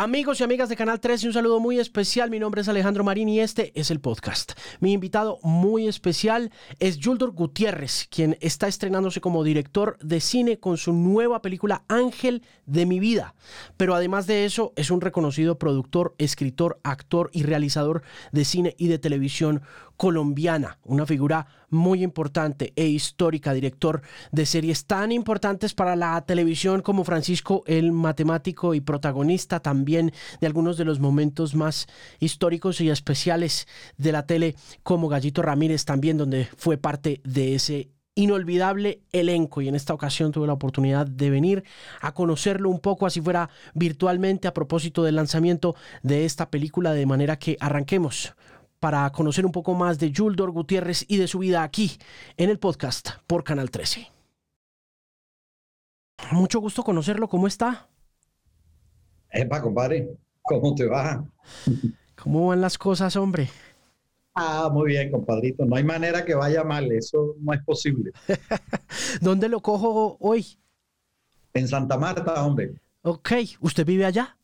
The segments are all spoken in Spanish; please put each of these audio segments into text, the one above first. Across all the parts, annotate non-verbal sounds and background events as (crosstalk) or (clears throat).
Amigos y amigas de Canal 13, un saludo muy especial. Mi nombre es Alejandro Marín y este es el podcast. Mi invitado muy especial es Yuldor Gutiérrez, quien está estrenándose como director de cine con su nueva película Ángel de mi vida. Pero además de eso, es un reconocido productor, escritor, actor y realizador de cine y de televisión colombiana, una figura muy importante e histórica, director de series tan importantes para la televisión como Francisco el Matemático y protagonista también de algunos de los momentos más históricos y especiales de la tele como Gallito Ramírez también, donde fue parte de ese inolvidable elenco. Y en esta ocasión tuve la oportunidad de venir a conocerlo un poco, así fuera virtualmente a propósito del lanzamiento de esta película, de manera que arranquemos para conocer un poco más de Yuldor Gutiérrez y de su vida aquí en el podcast por Canal 13. Mucho gusto conocerlo, ¿cómo está? Epa, compadre, ¿cómo te va? ¿Cómo van las cosas, hombre? Ah, muy bien, compadrito. No hay manera que vaya mal, eso no es posible. (laughs) ¿Dónde lo cojo hoy? En Santa Marta, hombre. Ok, ¿usted vive allá?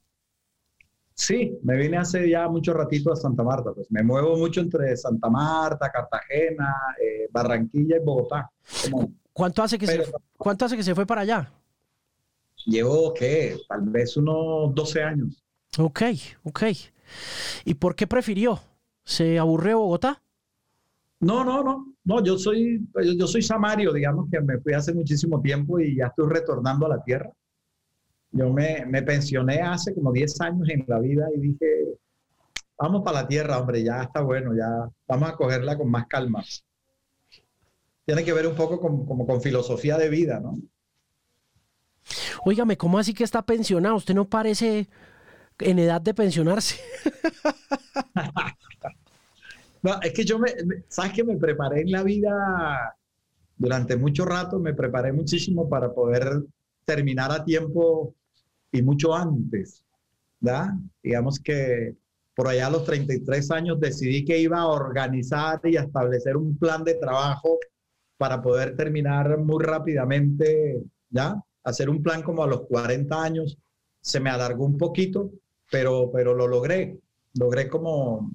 Sí, me vine hace ya mucho ratito a Santa Marta. Pues me muevo mucho entre Santa Marta, Cartagena, eh, Barranquilla y Bogotá. ¿Cuánto, hace que se, ¿Cuánto hace que se fue para allá? Llevo, ¿qué? Tal vez unos 12 años. Ok, ok. ¿Y por qué prefirió? ¿Se aburrió Bogotá? No, no, no. No, yo soy, yo soy samario, digamos que me fui hace muchísimo tiempo y ya estoy retornando a la tierra. Yo me, me pensioné hace como 10 años en la vida y dije, vamos para la tierra, hombre, ya está bueno, ya vamos a cogerla con más calma. Tiene que ver un poco con, como con filosofía de vida, ¿no? Óigame, ¿cómo así que está pensionado? Usted no parece en edad de pensionarse. (laughs) no, es que yo me, sabes que me preparé en la vida durante mucho rato, me preparé muchísimo para poder terminar a tiempo y mucho antes, ¿verdad? Digamos que por allá a los 33 años decidí que iba a organizar y a establecer un plan de trabajo para poder terminar muy rápidamente, ¿ya? Hacer un plan como a los 40 años. Se me alargó un poquito, pero, pero lo logré. Logré como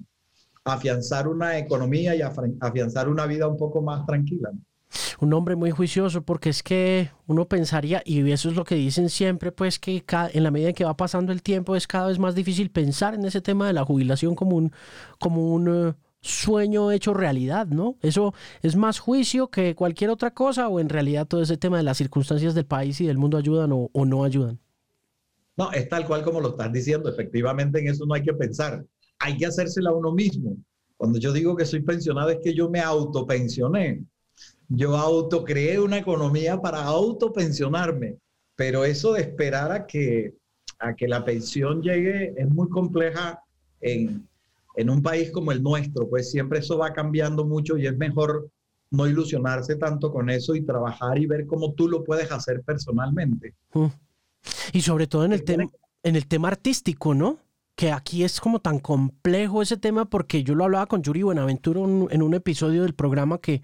afianzar una economía y afianzar una vida un poco más tranquila un hombre muy juicioso, porque es que uno pensaría, y eso es lo que dicen siempre, pues que en la medida en que va pasando el tiempo es cada vez más difícil pensar en ese tema de la jubilación como un, como un eh, sueño hecho realidad, ¿no? Eso es más juicio que cualquier otra cosa, o en realidad todo ese tema de las circunstancias del país y del mundo ayudan o, o no ayudan. No, es tal cual como lo estás diciendo, efectivamente en eso no hay que pensar, hay que hacérsela a uno mismo. Cuando yo digo que soy pensionado es que yo me autopensioné yo autocreé una economía para autopensionarme, pero eso de esperar a que, a que la pensión llegue es muy compleja en, en un país como el nuestro, pues siempre eso va cambiando mucho y es mejor no ilusionarse tanto con eso y trabajar y ver cómo tú lo puedes hacer personalmente. Mm. Y sobre todo en el, tema en el tema artístico, ¿no? Que aquí es como tan complejo ese tema porque yo lo hablaba con Yuri Buenaventura en un episodio del programa que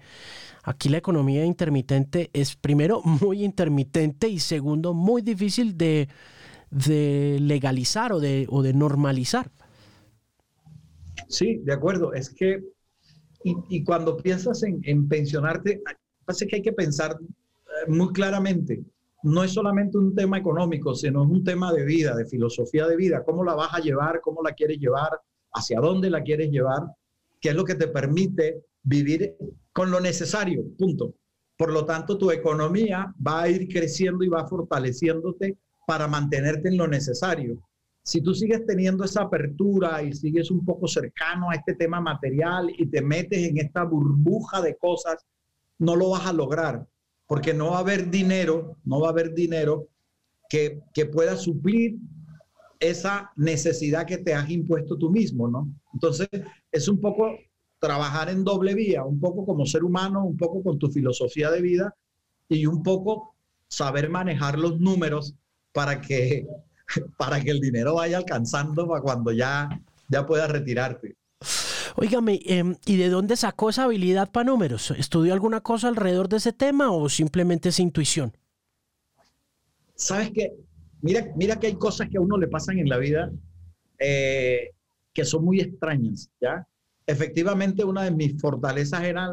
Aquí la economía intermitente es primero (laughs) muy intermitente y segundo muy difícil de, legalizar o de, o de normalizar. Sí, de acuerdo. Es que, y, cuando piensas en, pensionarte, pasa que hay que pensar eh, muy claramente. No es solamente un tema económico, sino un tema de vida, de filosofía de vida. ¿Cómo la vas a llevar? ¿Cómo la quieres llevar? ¿Hacia dónde la quieres llevar? ¿Qué es lo que te permite vivir con lo necesario, punto. Por lo tanto, tu economía va a ir creciendo y va fortaleciéndote para mantenerte en lo necesario. Si tú sigues teniendo esa apertura y sigues un poco cercano a este tema material y te metes en esta burbuja de cosas, no lo vas a lograr, porque no va a haber dinero, no va a haber dinero que, que pueda suplir esa necesidad que te has impuesto tú mismo, ¿no? Entonces, es un poco trabajar en doble vía, un poco como ser humano, un poco con tu filosofía de vida y un poco saber manejar los números para que, (laughs) para que el dinero vaya alcanzando para cuando ya, ya puedas retirarte. Óigame, em, ¿y de dónde sacó esa habilidad para números? ¿Estudió alguna cosa alrededor de ese tema o simplemente es intuición? Sabes que, mira, mira que hay cosas que a uno le pasan en la vida eh, que son muy extrañas, ¿ya? Efectivamente, una de mis fortalezas era,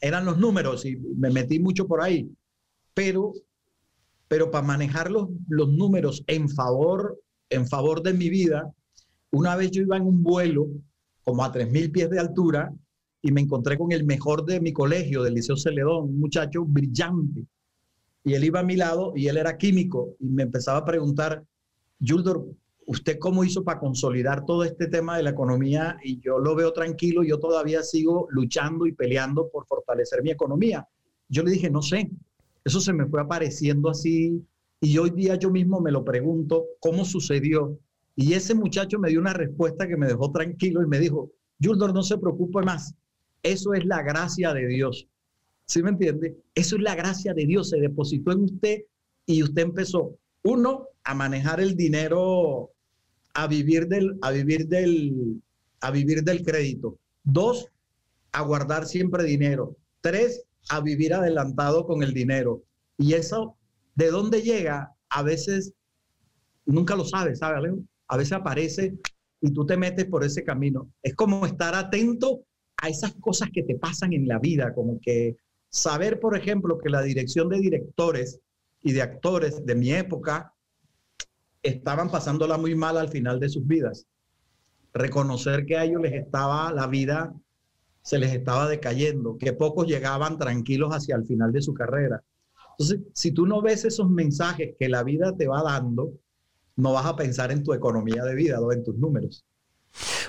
eran los números y me metí mucho por ahí, pero, pero para manejar los, los números en favor, en favor de mi vida, una vez yo iba en un vuelo como a 3.000 pies de altura y me encontré con el mejor de mi colegio, del Liceo Celedón, un muchacho brillante. Y él iba a mi lado y él era químico y me empezaba a preguntar, Yuldor, ¿usted cómo hizo para consolidar todo este tema de la economía? Y yo lo veo tranquilo, yo todavía sigo luchando y peleando por fortalecer mi economía. Yo le dije, no sé, eso se me fue apareciendo así y hoy día yo mismo me lo pregunto, ¿cómo sucedió? Y ese muchacho me dio una respuesta que me dejó tranquilo y me dijo, Yuldor, no se preocupe más, eso es la gracia de Dios. ¿Sí me entiende? Eso es la gracia de Dios, se depositó en usted y usted empezó, uno, a manejar el dinero, a vivir del, a vivir del, a vivir del crédito. Dos, a guardar siempre dinero. Tres, a vivir adelantado con el dinero. Y eso, ¿de dónde llega? A veces nunca lo sabes, ¿sabes, A veces aparece y tú te metes por ese camino. Es como estar atento a esas cosas que te pasan en la vida, como que saber, por ejemplo, que la dirección de directores y de actores de mi época estaban pasándola muy mal al final de sus vidas. Reconocer que a ellos les estaba la vida, se les estaba decayendo, que pocos llegaban tranquilos hacia el final de su carrera. Entonces, si tú no ves esos mensajes que la vida te va dando, no vas a pensar en tu economía de vida o en tus números.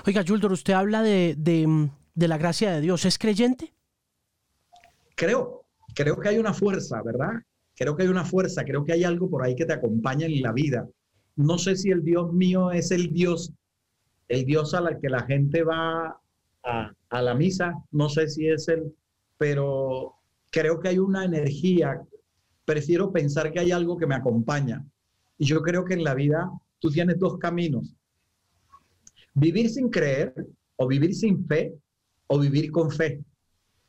Oiga, Yuldor, usted habla de, de, la gracia de Dios. ¿Es creyente? Creo, creo que hay una fuerza, ¿verdad? Creo que hay una fuerza, creo que hay algo por ahí que te acompaña en la vida. No sé si el Dios mío es el Dios, el Dios al que la gente va a, a la misa, no sé si es el, pero creo que hay una energía, prefiero pensar que hay algo que me acompaña. Y yo creo que en la vida tú tienes dos caminos. Vivir sin creer o vivir sin fe o vivir con fe,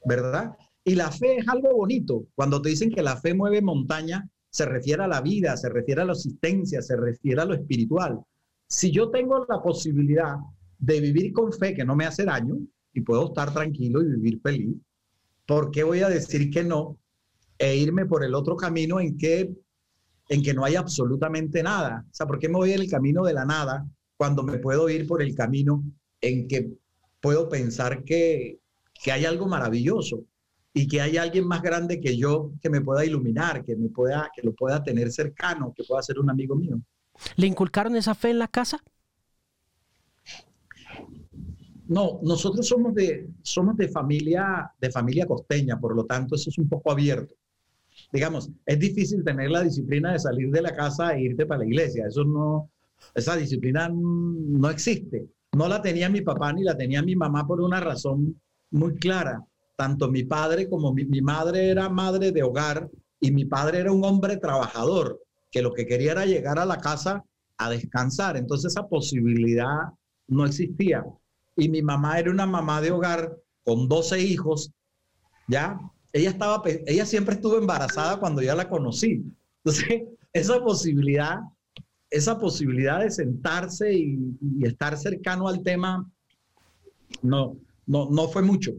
¿verdad? Y la fe es algo bonito. Cuando te dicen que la fe mueve montaña, se refiere a la vida, se refiere a la existencia, se refiere a lo espiritual. Si yo tengo la posibilidad de vivir con fe que no me hace daño y puedo estar tranquilo y vivir feliz, ¿por qué voy a decir que no e irme por el otro camino en que en que no hay absolutamente nada. O sea, ¿por qué me voy en el camino de la nada cuando me puedo ir por el camino en que puedo pensar que, que hay algo maravilloso y que hay alguien más grande que yo que me pueda iluminar, que me pueda, que lo pueda tener cercano, que pueda ser un amigo mío. ¿Le inculcaron esa fe en la casa? No, nosotros somos de, somos de familia, de familia costeña, por lo tanto eso es un poco abierto digamos, es difícil tener la disciplina de salir de la casa e irte para la iglesia. Eso no, esa disciplina no existe. No la tenía mi papá ni la tenía mi mamá por una razón muy clara. Tanto mi padre como mi, mi madre era madre de hogar y mi padre era un hombre trabajador que lo que quería era llegar a la casa a descansar. Entonces esa posibilidad no existía. Y mi mamá era una mamá de hogar con 12 hijos, ¿ya? Ella estaba, ella siempre estuvo embarazada cuando ya la conocí. Entonces, esa posibilidad, esa posibilidad de sentarse y, estar cercano al tema, no, no, no fue mucho.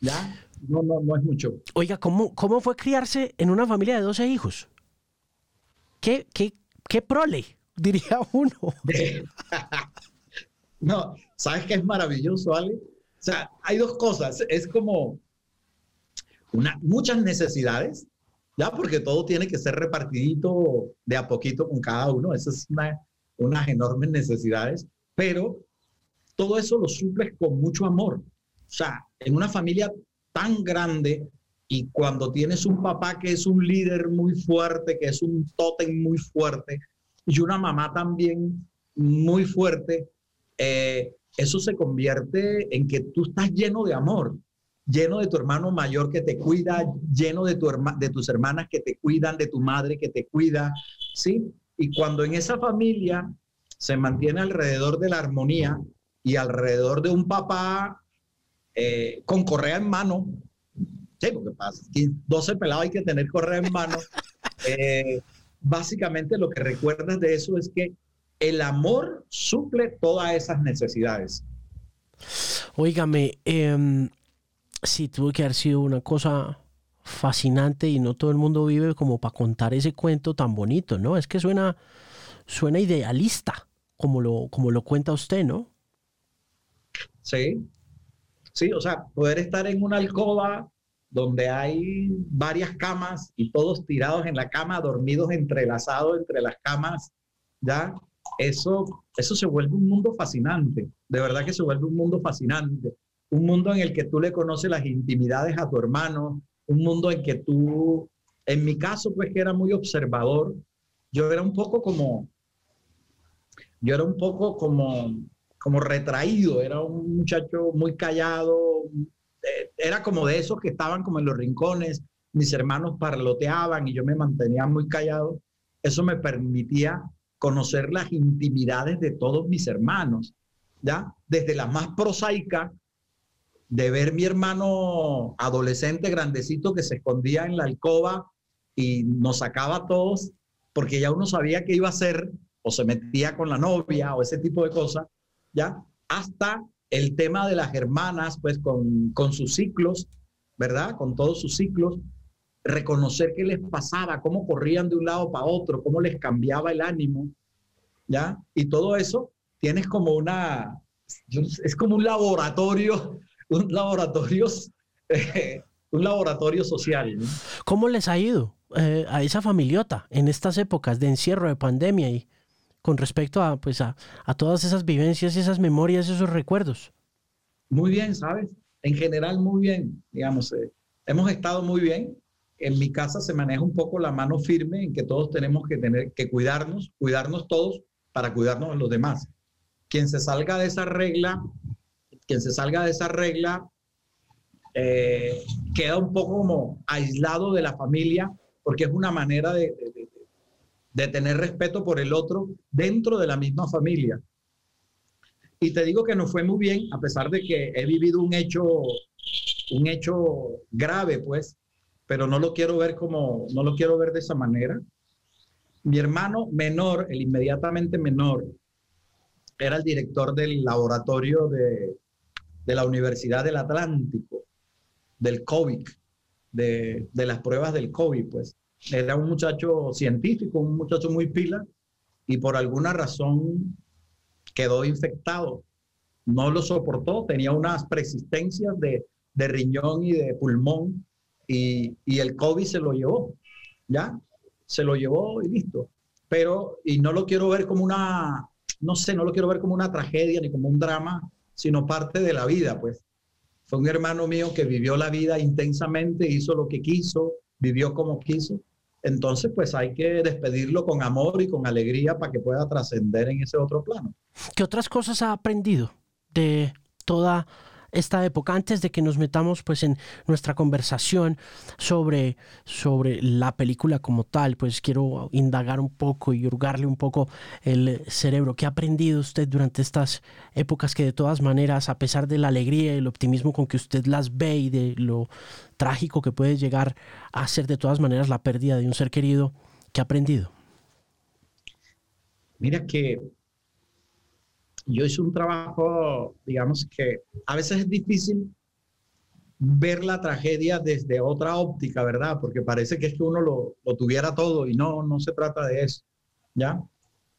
¿Ya? No, no, no es mucho. Oiga, ¿cómo, cómo fue criarse en una familia de 12 hijos? ¿Qué, qué, qué prole, (laughs) diría uno? (laughs) no, ¿sabes qué es maravilloso, Ale? O sea, hay dos cosas. Es como, muchas necesidades, ya porque todo tiene que ser repartidito de a poquito con cada uno, esas son unas enormes necesidades, pero todo eso lo suples con mucho amor. O sea, en una familia tan grande y cuando tienes un papá que es un líder muy fuerte, que es un tótem muy fuerte, y una mamá también muy fuerte, eh, eso se convierte en que tú estás lleno de amor lleno de tu hermano mayor que te cuida, lleno de, tu de tus hermanas que te cuidan, de tu madre que te cuida, ¿sí? Y cuando en esa familia se mantiene alrededor de la armonía y alrededor de un papá eh, con correa en mano, sí, porque pasa, 12 pelados hay que tener correa en mano, (laughs) eh, básicamente lo que recuerdas de eso es que el amor suple todas esas necesidades. Óigame, eh, sí, tuvo que haber sido una cosa fascinante y no todo el mundo vive como para contar ese cuento tan bonito, ¿no? Es que suena, suena idealista, como lo, como lo cuenta usted, ¿no? Sí, sí, o sea, poder estar en una alcoba donde hay varias camas y todos tirados en la cama, dormidos entrelazados entre las camas, ¿ya? Eso, eso se vuelve un mundo fascinante, de verdad que se vuelve un mundo fascinante, un mundo en el que tú le conoces las intimidades a tu hermano, un mundo en que tú, en mi caso, pues que era muy observador, yo era un poco como, yo era un poco como, como retraído, era un muchacho muy callado, eh, era como de esos que estaban como en los rincones, mis hermanos parloteaban y yo me mantenía muy callado. Eso me permitía conocer las intimidades de todos mis hermanos, ¿ya? Desde la más prosaica de ver mi hermano adolescente grandecito que se escondía en la alcoba y nos sacaba a todos porque ya uno sabía que iba a hacer o se metía con la novia o ese tipo de cosas, ¿ya? Hasta el tema de las hermanas, pues con, con sus ciclos, ¿verdad? Con todos sus ciclos, reconocer qué les pasaba, cómo corrían de un lado para otro, cómo les cambiaba el ánimo, ¿ya? Y todo eso tienes como una, es como un laboratorio un laboratorio, un laboratorio social. ¿Cómo les ha ido eh, a esa familiota en estas épocas de encierro, de pandemia y con respecto a, pues a, todas esas vivencias, esas memorias, esos recuerdos? Muy bien, ¿sabes? En general, muy bien. Digamos, eh, hemos estado muy bien. En mi casa se maneja un poco la mano firme en que todos tenemos que tener que cuidarnos, cuidarnos todos para cuidarnos a los demás. Quien se salga de esa regla quien se salga de esa regla eh, queda un poco como aislado de la familia porque es una manera de, de, tener respeto por el otro dentro de la misma familia. Y te digo que no fue muy bien, a pesar de que he vivido un hecho, un hecho grave, pues, pero no lo quiero ver como, no lo quiero ver de esa manera. Mi hermano menor, el inmediatamente menor, era el director del laboratorio de, de la Universidad del Atlántico, del COVID, de, las pruebas del COVID, pues. Era un muchacho científico, un muchacho muy pila, y por alguna razón quedó infectado. No lo soportó, tenía unas persistencias de, riñón y de pulmón, y, y, el COVID se lo llevó, ¿ya? Se lo llevó y listo. Pero, y no lo quiero ver como una, no sé, no lo quiero ver como una tragedia ni como un drama, sino parte de la vida, pues. Fue un hermano mío que vivió la vida intensamente, hizo lo que quiso, vivió como quiso. Entonces, pues hay que despedirlo con amor y con alegría para que pueda trascender en ese otro plano. ¿Qué otras cosas ha aprendido de toda esta época, antes de que nos metamos pues en nuestra conversación sobre, sobre la película como tal, pues quiero indagar un poco y hurgarle un poco el cerebro. ¿Qué ha aprendido usted durante estas épocas que de todas maneras, a pesar de la alegría y el optimismo con que usted las ve y de lo trágico que puede llegar a ser de todas maneras la pérdida de un ser querido, ¿qué ha aprendido? Mira que yo hice un trabajo, digamos que a veces es difícil ver la tragedia desde otra óptica, ¿verdad? Porque parece que es que uno lo, tuviera todo y no, no se trata de eso, ¿ya?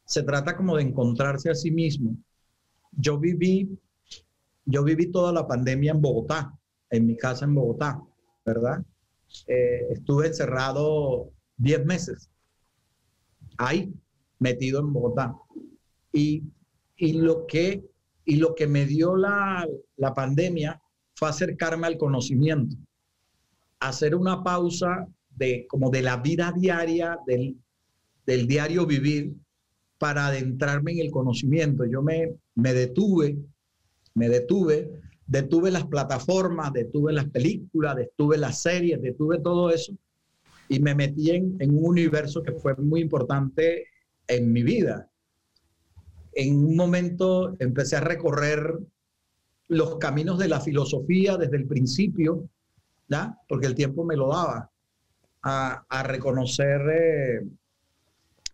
Se trata como de encontrarse a sí mismo. Yo viví, yo viví toda la pandemia en Bogotá, en mi casa en Bogotá, ¿verdad? Eh, estuve encerrado 10 meses, ahí, metido en Bogotá. Y y lo que, y lo que me dio la, la pandemia fue acercarme al conocimiento, hacer una pausa de como de la vida diaria, del, del diario vivir, para adentrarme en el conocimiento. Yo me, me detuve, me detuve, detuve las plataformas, detuve las películas, detuve las series, detuve todo eso y me metí en, en un universo que fue muy importante en mi vida en un momento empecé a recorrer los caminos de la filosofía desde el principio, ¿ya? porque el tiempo me lo daba, a, reconocer, eh,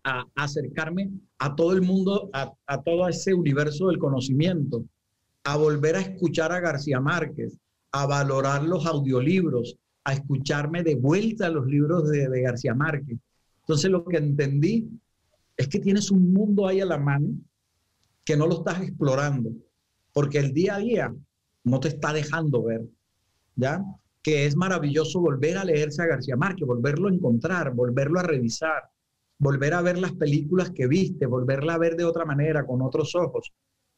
a, acercarme a todo el mundo, a, a todo ese universo del conocimiento, a volver a escuchar a García Márquez, a valorar los audiolibros, a escucharme de vuelta los libros de, de, García Márquez. Entonces lo que entendí es que tienes un mundo ahí a la mano que no lo estás explorando, porque el día a día no te está dejando ver, ¿ya? Que es maravilloso volver a leerse a García Márquez, volverlo a encontrar, volverlo a revisar, volver a ver las películas que viste, volverla a ver de otra manera, con otros ojos,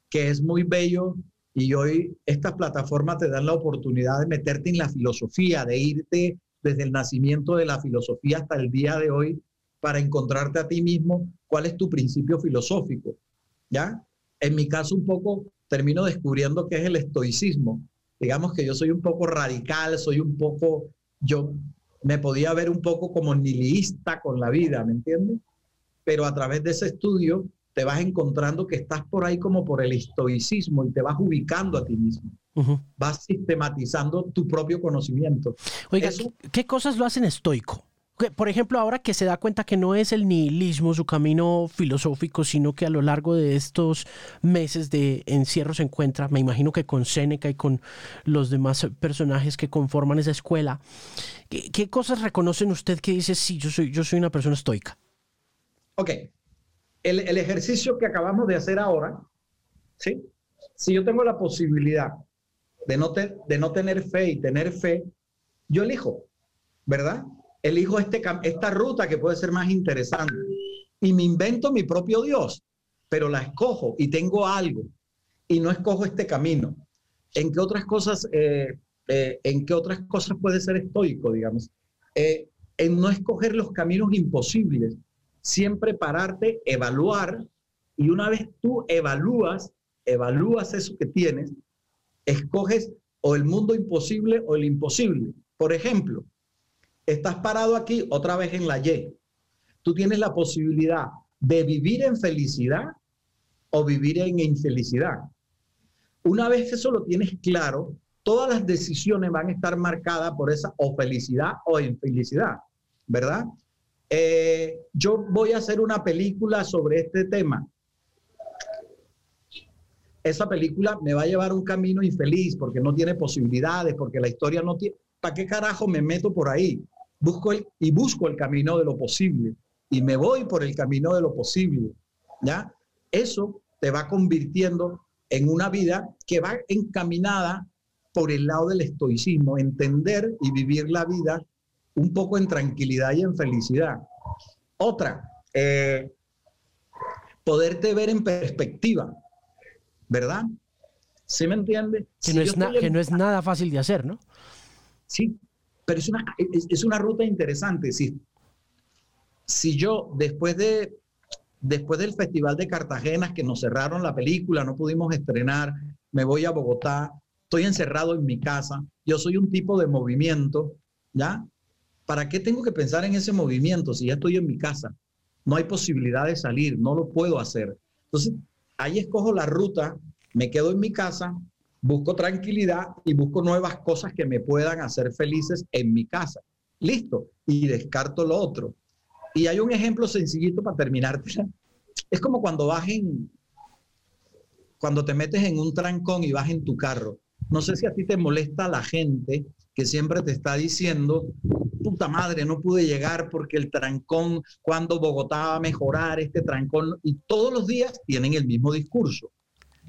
que es muy bello y hoy estas plataformas te dan la oportunidad de meterte en la filosofía, de irte desde el nacimiento de la filosofía hasta el día de hoy para encontrarte a ti mismo cuál es tu principio filosófico, ¿ya? En mi caso un poco termino descubriendo qué es el estoicismo. Digamos que yo soy un poco radical, soy un poco, yo me podía ver un poco como nihilista con la vida, ¿me entiendes? Pero a través de ese estudio te vas encontrando que estás por ahí como por el estoicismo y te vas ubicando a ti mismo. Vas sistematizando tu propio conocimiento. Oiga, ¿qué cosas lo hacen estoico? Por ejemplo, ahora que se da cuenta que no es el nihilismo su camino filosófico, sino que a lo largo de estos meses de encierro se encuentra, me imagino que con Séneca y con los demás personajes que conforman esa escuela, ¿qué, cosas reconocen usted que dice, sí, yo soy, yo soy una persona estoica? Ok, el ejercicio que acabamos de hacer ahora, ¿sí? Si yo tengo la posibilidad de no, de no tener fe y tener fe, yo elijo, ¿verdad? Elijo este, esta ruta que puede ser más interesante y me invento mi propio Dios, pero la escojo y tengo algo y no escojo este camino. ¿En qué otras cosas, eh, eh, en qué otras cosas puede ser estoico, digamos? Eh, en no escoger los caminos imposibles, siempre pararte, evaluar y una vez tú evalúas, evalúas eso que tienes, escoges o el mundo imposible o el imposible. Por ejemplo, Estás parado aquí otra vez en la Y. Tú tienes la posibilidad de vivir en felicidad o vivir en infelicidad. Una vez que eso lo tienes claro, todas las decisiones van a estar marcadas por esa o felicidad o infelicidad, ¿verdad? Eh, yo voy a hacer una película sobre este tema. Esa película me va a llevar un camino infeliz porque no tiene posibilidades, porque la historia no tiene... ¿Para qué carajo me meto por ahí? Busco el, y busco el camino de lo posible y me voy por el camino de lo posible, ¿ya? Eso te va convirtiendo en una vida que va encaminada por el lado del estoicismo, entender y vivir la vida un poco en tranquilidad y en felicidad. Otra, eh, poderte ver en perspectiva, ¿verdad? ¿Sí me entiende? Que, no, es que no es nada fácil de hacer, ¿no? Sí, pero es una, es, una ruta interesante. Si, si yo, después, de, después del Festival de Cartagena, que nos cerraron la película, no pudimos estrenar, me voy a Bogotá, estoy encerrado en mi casa, yo soy un tipo de movimiento, ¿ya? ¿Para qué tengo que pensar en ese movimiento si ya estoy en mi casa? No hay posibilidad de salir, no lo puedo hacer. Entonces, ahí escojo la ruta, me quedo en mi casa, busco tranquilidad y busco nuevas cosas que me puedan hacer felices en mi casa. Listo. Y descarto lo otro. Y hay un ejemplo sencillito para terminar. (laughs) Es como cuando vas en, cuando te metes en un trancón y vas en tu carro. No sé si a ti te molesta la gente que siempre te está diciendo, puta madre, no pude llegar porque el trancón, cuando Bogotá va a mejorar este trancón, y todos los días tienen el mismo discurso.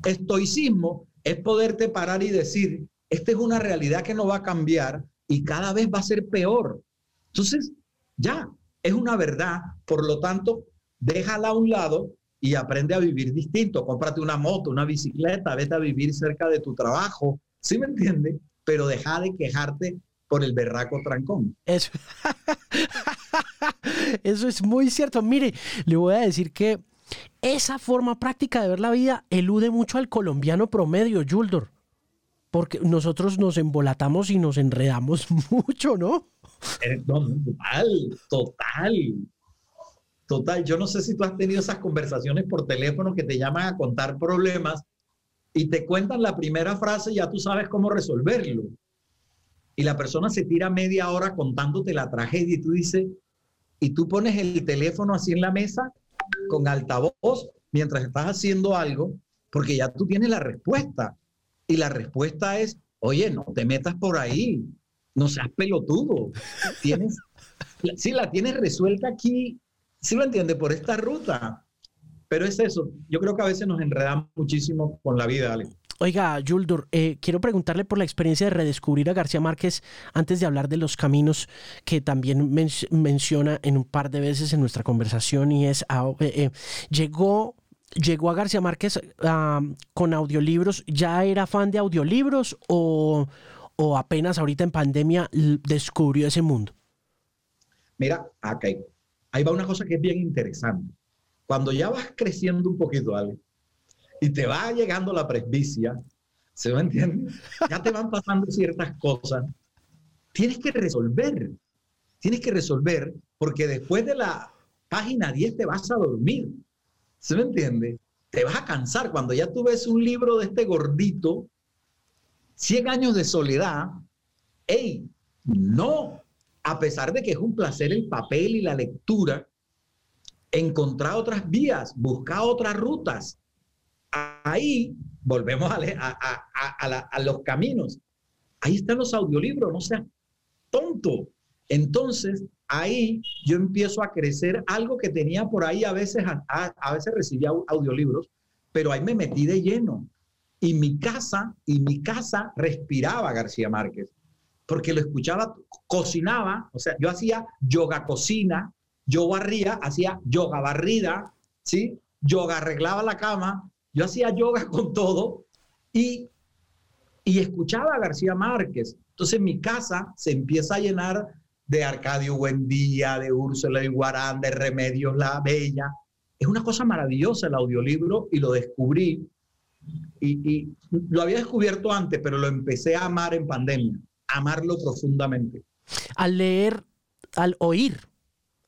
Estoicismo es poderte parar y decir, esta es una realidad que no va a cambiar y cada vez va a ser peor. Entonces, ya, es una verdad, por lo tanto, déjala a un lado y aprende a vivir distinto. Cómprate una moto, una bicicleta, vete a vivir cerca de tu trabajo, ¿sí me entiendes? Pero deja de quejarte por el berraco trancón. Eso. (laughs) Eso es muy cierto. Mire, le voy a decir que esa forma práctica de ver la vida elude mucho al colombiano promedio, Yuldor. Porque nosotros nos embolatamos y nos enredamos (laughs) mucho, ¿no? Eh, total, total. Total, yo no sé si tú has tenido esas conversaciones por teléfono que te llaman a contar problemas y te cuentan la primera frase y ya tú sabes cómo resolverlo. Y la persona se tira media hora contándote la tragedia y tú dices, y tú pones el teléfono así en la mesa con altavoz mientras estás haciendo algo, porque ya tú tienes la respuesta. Y la respuesta es, oye, no te metas por ahí, no seas pelotudo. Tienes, sí, la tienes resuelta aquí, sí lo entiende, por esta ruta. Pero es eso, yo creo que a veces nos enredamos muchísimo con la vida, Ale. Oiga, Yuldur, eh, quiero preguntarle por la experiencia de redescubrir a García Márquez antes de hablar de los caminos que también menciona en un par de veces en nuestra conversación y es, ah, eh, eh, llegó llegó a García Márquez ah, con audiolibros, ¿ya era fan de audiolibros o, o, apenas ahorita en pandemia descubrió ese mundo? Mira, ahí va una cosa que es bien interesante. Cuando ya vas creciendo un poquito, Ale, y te va llegando la presbicia, ¿se me entiende? Ya te van pasando ciertas cosas. Tienes que resolver, tienes que resolver, porque después de la página 10 te vas a dormir. ¿Se me entiende? Te vas a cansar cuando ya tú ves un libro de este gordito, 100 años de soledad. ¡Ey! No, a pesar de que es un placer el papel y la lectura, encontrar otras vías, buscar otras rutas, ahí volvemos a, los caminos. Ahí están los audiolibros, no seas tonto. Entonces, ahí yo empiezo a crecer algo que tenía por ahí, a veces, a, veces recibía audiolibros, pero ahí me metí de lleno. Y mi casa, y mi casa respiraba García Márquez, porque lo escuchaba, cocinaba, o sea, yo hacía yoga cocina, yo barría, hacía yoga barrida, ¿sí? Yoga arreglaba la cama, yo hacía yoga (laughs) con todo y, y escuchaba a García Márquez. Entonces mi casa se empieza a llenar de Arcadio Buendía, de Úrsula Iguarán, de Remedios La Bella. Es una cosa maravillosa el audiolibro y lo descubrí. Y, y, lo había descubierto antes, pero lo empecé a amar en pandemia, amarlo profundamente. Al leer, al oír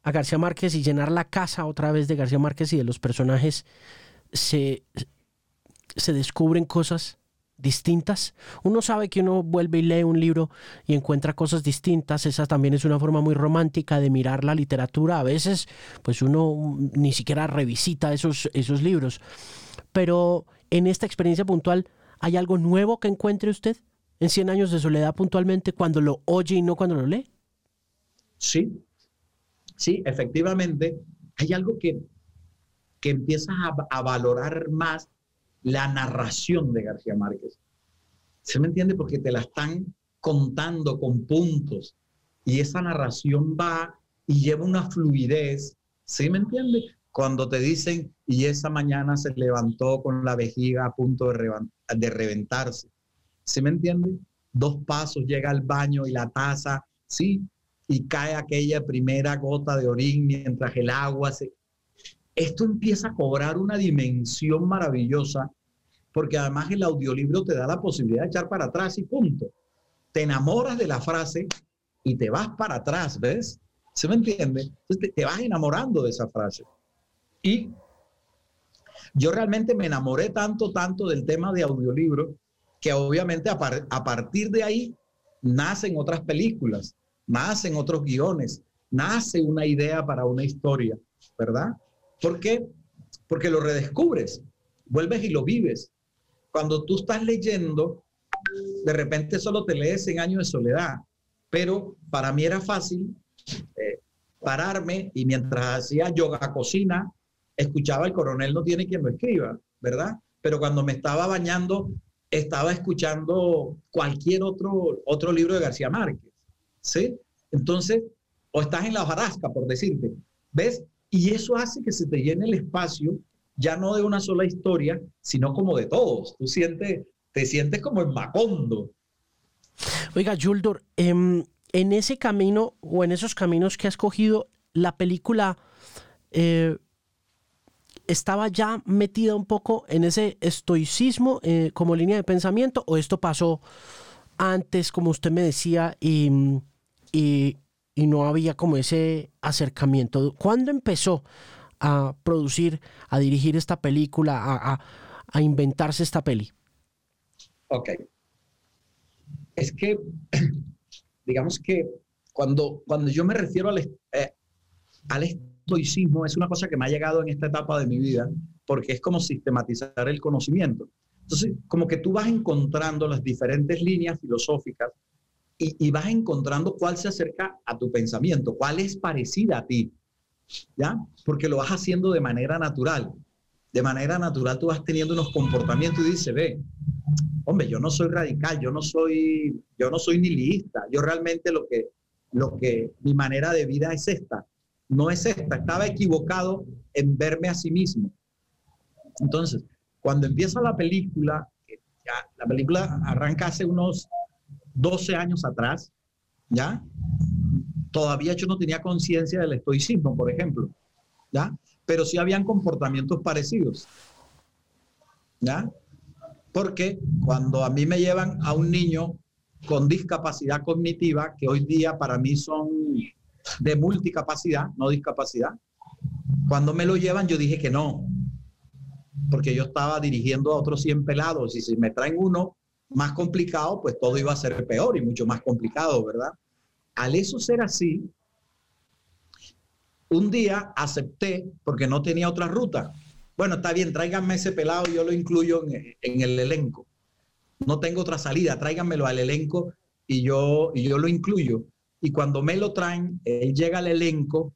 a García Márquez y llenar la casa otra vez de García Márquez y de los personajes, se, se descubren cosas distintas. Uno sabe que uno vuelve y lee un libro y encuentra cosas distintas. Esa también es una forma muy romántica de mirar la literatura. A veces, pues uno ni siquiera revisita esos, esos libros. Pero en esta experiencia puntual, ¿hay algo nuevo que encuentre usted en 100 años de soledad puntualmente cuando lo oye y no cuando lo lee? Sí, sí, efectivamente. Hay algo que, que a, a valorar más la narración de García Márquez. ¿Se me entiende? Porque te la están contando con puntos y esa narración va y lleva una fluidez. ¿Sí me entiende? Cuando te dicen, y esa mañana se levantó con la vejiga a punto de, reventarse. ¿Sí me entiende? Dos pasos, llega al baño y la taza, sí, y cae aquella primera gota de orín mientras el agua se esto empieza a cobrar una dimensión maravillosa porque además el audiolibro te da la posibilidad de echar para atrás y punto. Te enamoras de la frase y te vas para atrás, ¿ves? ¿Se me entiende? Te, vas enamorando de esa frase. Y yo realmente me enamoré tanto, tanto del tema de audiolibro que obviamente a partir de ahí nacen otras películas, nacen otros guiones, nace una idea para una historia, ¿verdad? ¿Por qué? Porque lo redescubres, vuelves y lo vives. Cuando tú estás leyendo, de repente solo te lees en años de soledad, pero para mí era fácil eh, pararme y mientras hacía yoga cocina, escuchaba el coronel no tiene quien lo escriba, ¿verdad? Pero cuando me estaba bañando, estaba escuchando cualquier otro, otro libro de García Márquez, ¿sí? Entonces, o estás en la hojarasca, por decirte, ¿ves? Y eso hace que se te llene el espacio, ya no de una sola historia, sino como de todos. Tú sientes, te sientes como en Macondo. Oiga, Yuldor, em, en, ese camino o en esos caminos que has cogido, la película eh, estaba ya metida un poco en ese estoicismo eh, como línea de pensamiento o esto pasó antes, como usted me decía, y, y, y no había como ese acercamiento. ¿Cuándo empezó a producir, a dirigir esta película, a, inventarse esta peli? Ok. Es que, (clears throat) digamos que cuando, cuando yo me refiero al, eh, al estoicismo es una cosa que me ha llegado en esta etapa de mi vida, porque es como sistematizar el conocimiento. Entonces, como que tú vas encontrando las diferentes líneas filosóficas y, vas encontrando cuál se acerca a tu pensamiento, cuál es parecida a ti, ¿ya? Porque lo vas haciendo de manera natural. De manera natural tú vas teniendo unos comportamientos y dices, ve, hombre, yo no soy radical, yo no soy, yo no soy nihilista, yo realmente lo que, lo que, mi manera de vida es esta, no es esta, estaba equivocado en verme a sí mismo. Entonces, cuando empieza la película, ya, la película arranca hace unos 12 años atrás, ¿ya? Todavía yo no tenía conciencia del estoicismo, por ejemplo, ¿ya? Pero sí habían comportamientos parecidos, ¿ya? Porque cuando a mí me llevan a un niño con discapacidad cognitiva, que hoy día para mí son de multicapacidad, no discapacidad, cuando me lo llevan yo dije que no, porque yo estaba dirigiendo a otros 100 pelados y si me traen uno más complicado, pues todo iba a ser peor y mucho más complicado, ¿verdad? Al eso ser así, un día acepté porque no tenía otra ruta. Bueno, está bien, tráiganme ese pelado yo lo incluyo en, el elenco. No tengo otra salida, tráiganmelo al elenco y yo, y yo lo incluyo. Y cuando me lo traen, él llega al elenco,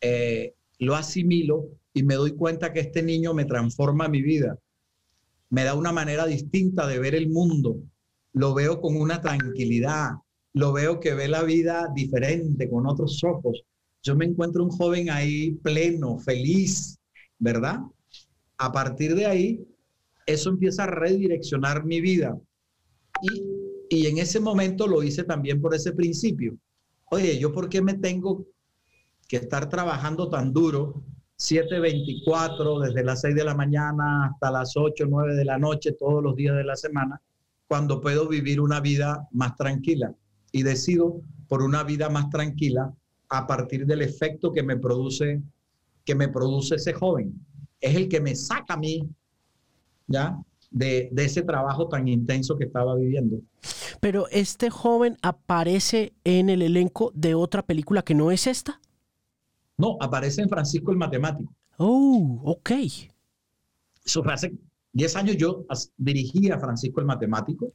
eh, lo asimilo y me doy cuenta que este niño me transforma mi vida me da una manera distinta de ver el mundo. Lo veo con una tranquilidad, lo veo que ve la vida diferente, con otros ojos. Yo me encuentro un joven ahí pleno, feliz, ¿verdad? A partir de ahí, eso empieza a redireccionar mi vida. Y, y en ese momento lo hice también por ese principio. Oye, ¿yo por qué me tengo que estar trabajando tan duro 7.24 desde las 6 de la mañana hasta las 8, 9 de la noche todos los días de la semana, cuando puedo vivir una vida más tranquila. Y decido por una vida más tranquila a partir del efecto que me produce, que me produce ese joven. Es el que me saca a mí, ¿ya? De, de ese trabajo tan intenso que estaba viviendo. Pero este joven aparece en el elenco de otra película que no es esta. No, aparece en Francisco el Matemático. Oh, ok. Eso fue hace 10 años yo dirigía a Francisco el Matemático.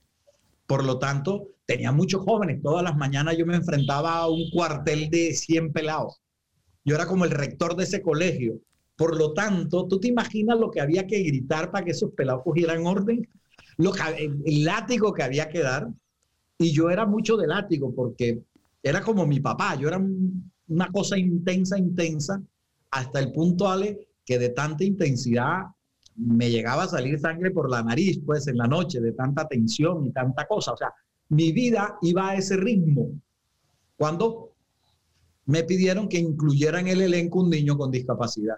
Por lo tanto, tenía muchos jóvenes. Todas las mañanas yo me enfrentaba a un cuartel de 100 pelados. Yo era como el rector de ese colegio. Por lo tanto, tú te imaginas lo que había que gritar para que esos pelados cogieran orden, lo el látigo que había que dar. Y yo era mucho de látigo porque era como mi papá. Yo era un, una cosa intensa, intensa, hasta el punto, Ale, que de tanta intensidad me llegaba a salir sangre por la nariz, pues en la noche, de tanta tensión y tanta cosa. O sea, mi vida iba a ese ritmo. Cuando me pidieron que incluyera en el elenco un niño con discapacidad.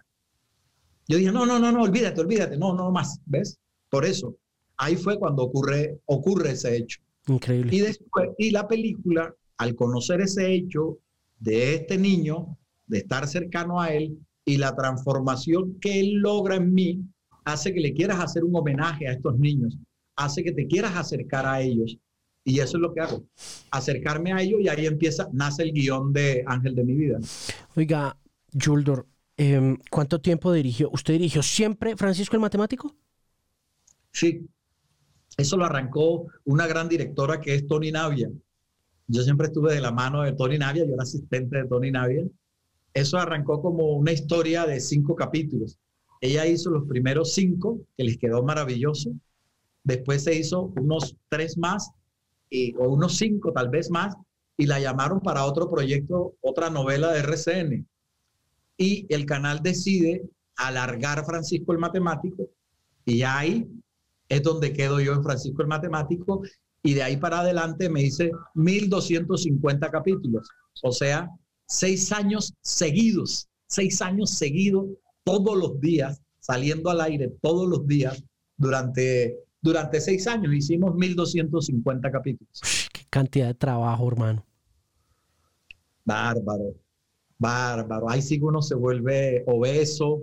Yo dije, no, no, no, no, olvídate, olvídate, no, no más, ¿ves? Por eso, ahí fue cuando ocurre, ocurre ese hecho. Increíble. Y después, y la película, al conocer ese hecho de este niño, de estar cercano a él y la transformación que él logra en mí, hace que le quieras hacer un homenaje a estos niños, hace que te quieras acercar a ellos. Y eso es lo que hago, acercarme a ellos y ahí empieza, nace el guion de Ángel de mi vida. Oiga, Juldor, em, ¿cuánto tiempo dirigió? ¿Usted dirigió siempre Francisco el Matemático? Sí, eso lo arrancó una gran directora que es Tony Navia. Yo siempre estuve de la mano de Tony Navia, yo era asistente de Tony Navia. Eso arrancó como una historia de cinco capítulos. Ella hizo los primeros cinco, que les quedó maravilloso. Después se hizo unos tres más, o unos cinco tal vez más, y la llamaron para otro proyecto, otra novela de RCN. Y el canal decide alargar Francisco el Matemático, y ahí es donde quedo yo en Francisco el Matemático, y de ahí para adelante me hice 1250 capítulos, o sea, seis años seguidos, seis años seguidos, todos los días, saliendo al aire todos los días, durante, durante seis años hicimos 1250 capítulos. Qué cantidad de trabajo, hermano. Bárbaro, bárbaro. Ahí sí que uno se vuelve obeso,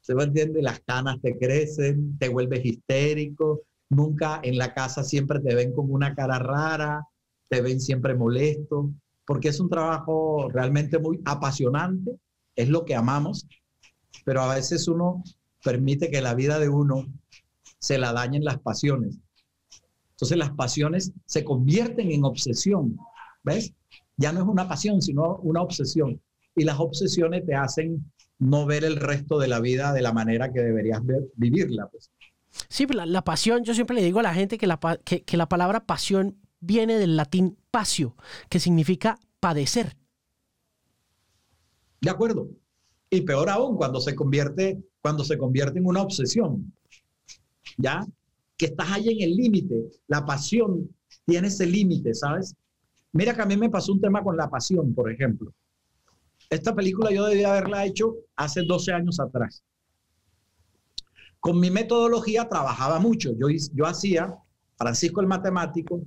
se va entiende, las canas te crecen, te vuelves histérico, nunca en la casa siempre te ven con una cara rara, te ven siempre molesto, porque es un trabajo realmente muy apasionante es lo que amamos, pero a veces uno permite que la vida de uno se la dañen las pasiones. Entonces las pasiones se convierten en obsesión, ¿ves? Ya no es una pasión, sino una obsesión. Y las obsesiones te hacen no ver el resto de la vida de la manera que deberías vivirla. Pues. Sí, la, pasión, yo siempre le digo a la gente que la, que la palabra pasión viene del latín pasio, que significa padecer. De acuerdo. Y peor aún cuando se convierte, cuando se convierte en una obsesión. ¿Ya? Que estás ahí en el límite. La pasión tiene ese límite, ¿sabes? Mira que a mí me pasó un tema con la pasión, por ejemplo. Esta película yo debía haberla hecho hace 12 años atrás. Con mi metodología trabajaba mucho. Yo, hacía, Francisco el Matemático,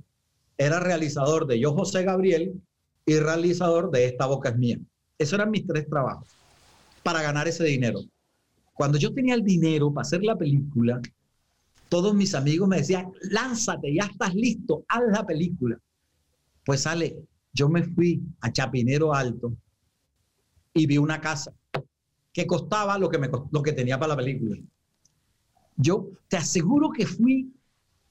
era realizador de Yo José Gabriel y realizador de Esta Boca es Mía. Esos eran mis tres trabajos para ganar ese dinero. Cuando yo tenía el dinero para hacer la película, todos mis amigos me decían, lánzate, ya estás listo, haz la película. Pues sale, yo me fui a Chapinero Alto y vi una casa que costaba lo que tenía para la película. Yo te aseguro que fui,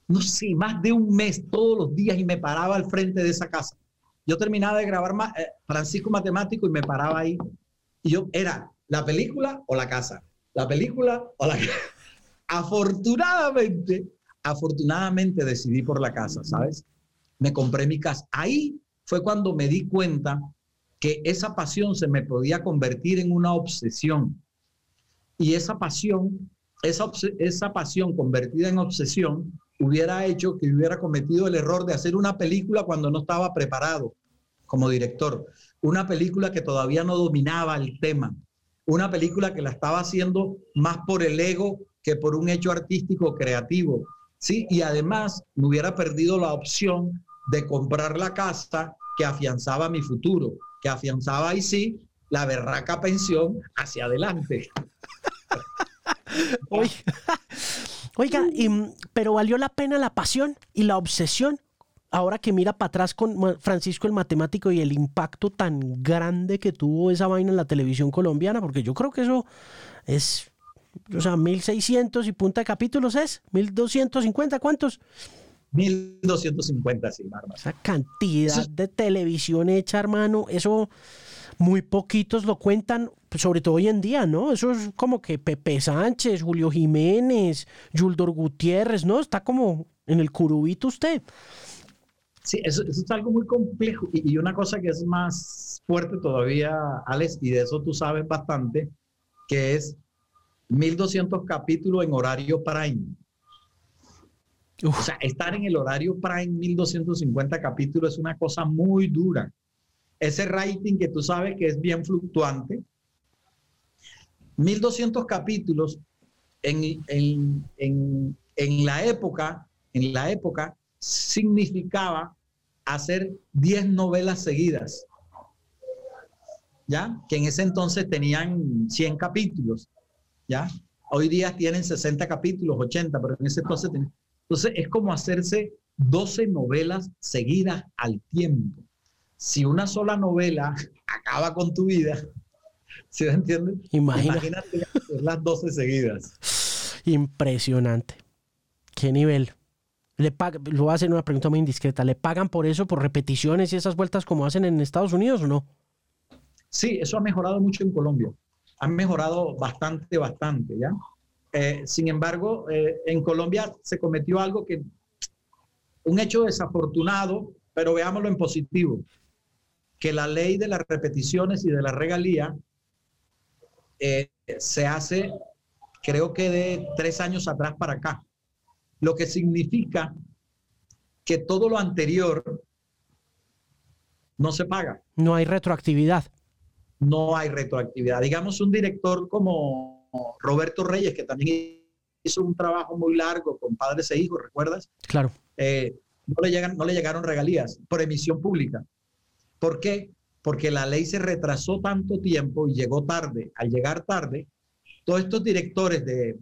no sé, más de un mes todos los días y me paraba al frente de esa casa. Yo terminaba de grabar eh, Francisco Matemático y me paraba ahí. Y yo era la película o la casa. La película o la casa. (laughs) Afortunadamente, afortunadamente decidí por la casa, ¿sabes? Me compré mi casa. Ahí fue cuando me di cuenta que esa pasión se me podía convertir en una obsesión. Y esa pasión, esa, esa pasión convertida en obsesión, hubiera hecho que hubiera cometido el error de hacer una película cuando no estaba preparado como director. Una película que todavía no dominaba el tema. Una película que la estaba haciendo más por el ego que por un hecho artístico creativo. ¿sí? Y además me hubiera perdido la opción de comprar la casa que afianzaba mi futuro que afianzaba ahí sí la berraca pensión hacia adelante. (laughs) Oiga, pero valió la pena la pasión y la obsesión. Ahora que mira para atrás con Francisco el matemático y el impacto tan grande que tuvo esa vaina en la televisión colombiana, porque yo creo que eso es, o sea, 1600 y punta de capítulos es, 1250, ¿cuántos? 1250, sí, Esa cantidad de televisión hecha, hermano, eso muy poquitos lo cuentan, sobre todo hoy en día, ¿no? Eso es como que Pepe Sánchez, Julio Jiménez, Yuldor Gutiérrez, ¿no? Está como en el curubito usted. Sí, eso, eso es algo muy complejo. Y, y, una cosa que es más fuerte todavía, Alex, y de eso tú sabes bastante, que es 1200 capítulos en horario prime. O sea, estar en el horario Prime 1250 capítulos es una cosa muy dura. Ese rating que tú sabes que es bien fluctuante. 1200 capítulos en, en, en, la época, en la época significaba hacer 10 novelas seguidas. ¿Ya? Que en ese entonces tenían 100 capítulos. ¿Ya? Hoy día tienen 60 capítulos, 80, pero en ese entonces entonces es como hacerse 12 novelas seguidas al tiempo. Si una sola novela (laughs) acaba con tu vida, ¿sí me entiendes? Imagínate las 12 seguidas. Impresionante. ¿Qué nivel? Le lo voy a hacer una pregunta muy indiscreta. ¿Le pagan por eso, por repeticiones y esas vueltas como hacen en Estados Unidos o no? Sí, eso ha mejorado mucho en Colombia. Han mejorado bastante, bastante, ¿ya? Eh, sin embargo, eh, en Colombia se cometió algo que, un hecho desafortunado, pero veámoslo en positivo, que la ley de las repeticiones y de la regalía eh, se hace, creo que de tres años atrás para acá, lo que significa que todo lo anterior no se paga. No hay retroactividad. No hay retroactividad. Digamos, un director como Roberto Reyes, que también hizo un trabajo muy largo con padres e hijos, ¿recuerdas? Claro. Eh, no, le llegan, no le llegaron regalías por emisión pública. ¿Por qué? Porque la ley se retrasó tanto tiempo y llegó tarde. Al llegar tarde, todos estos directores de,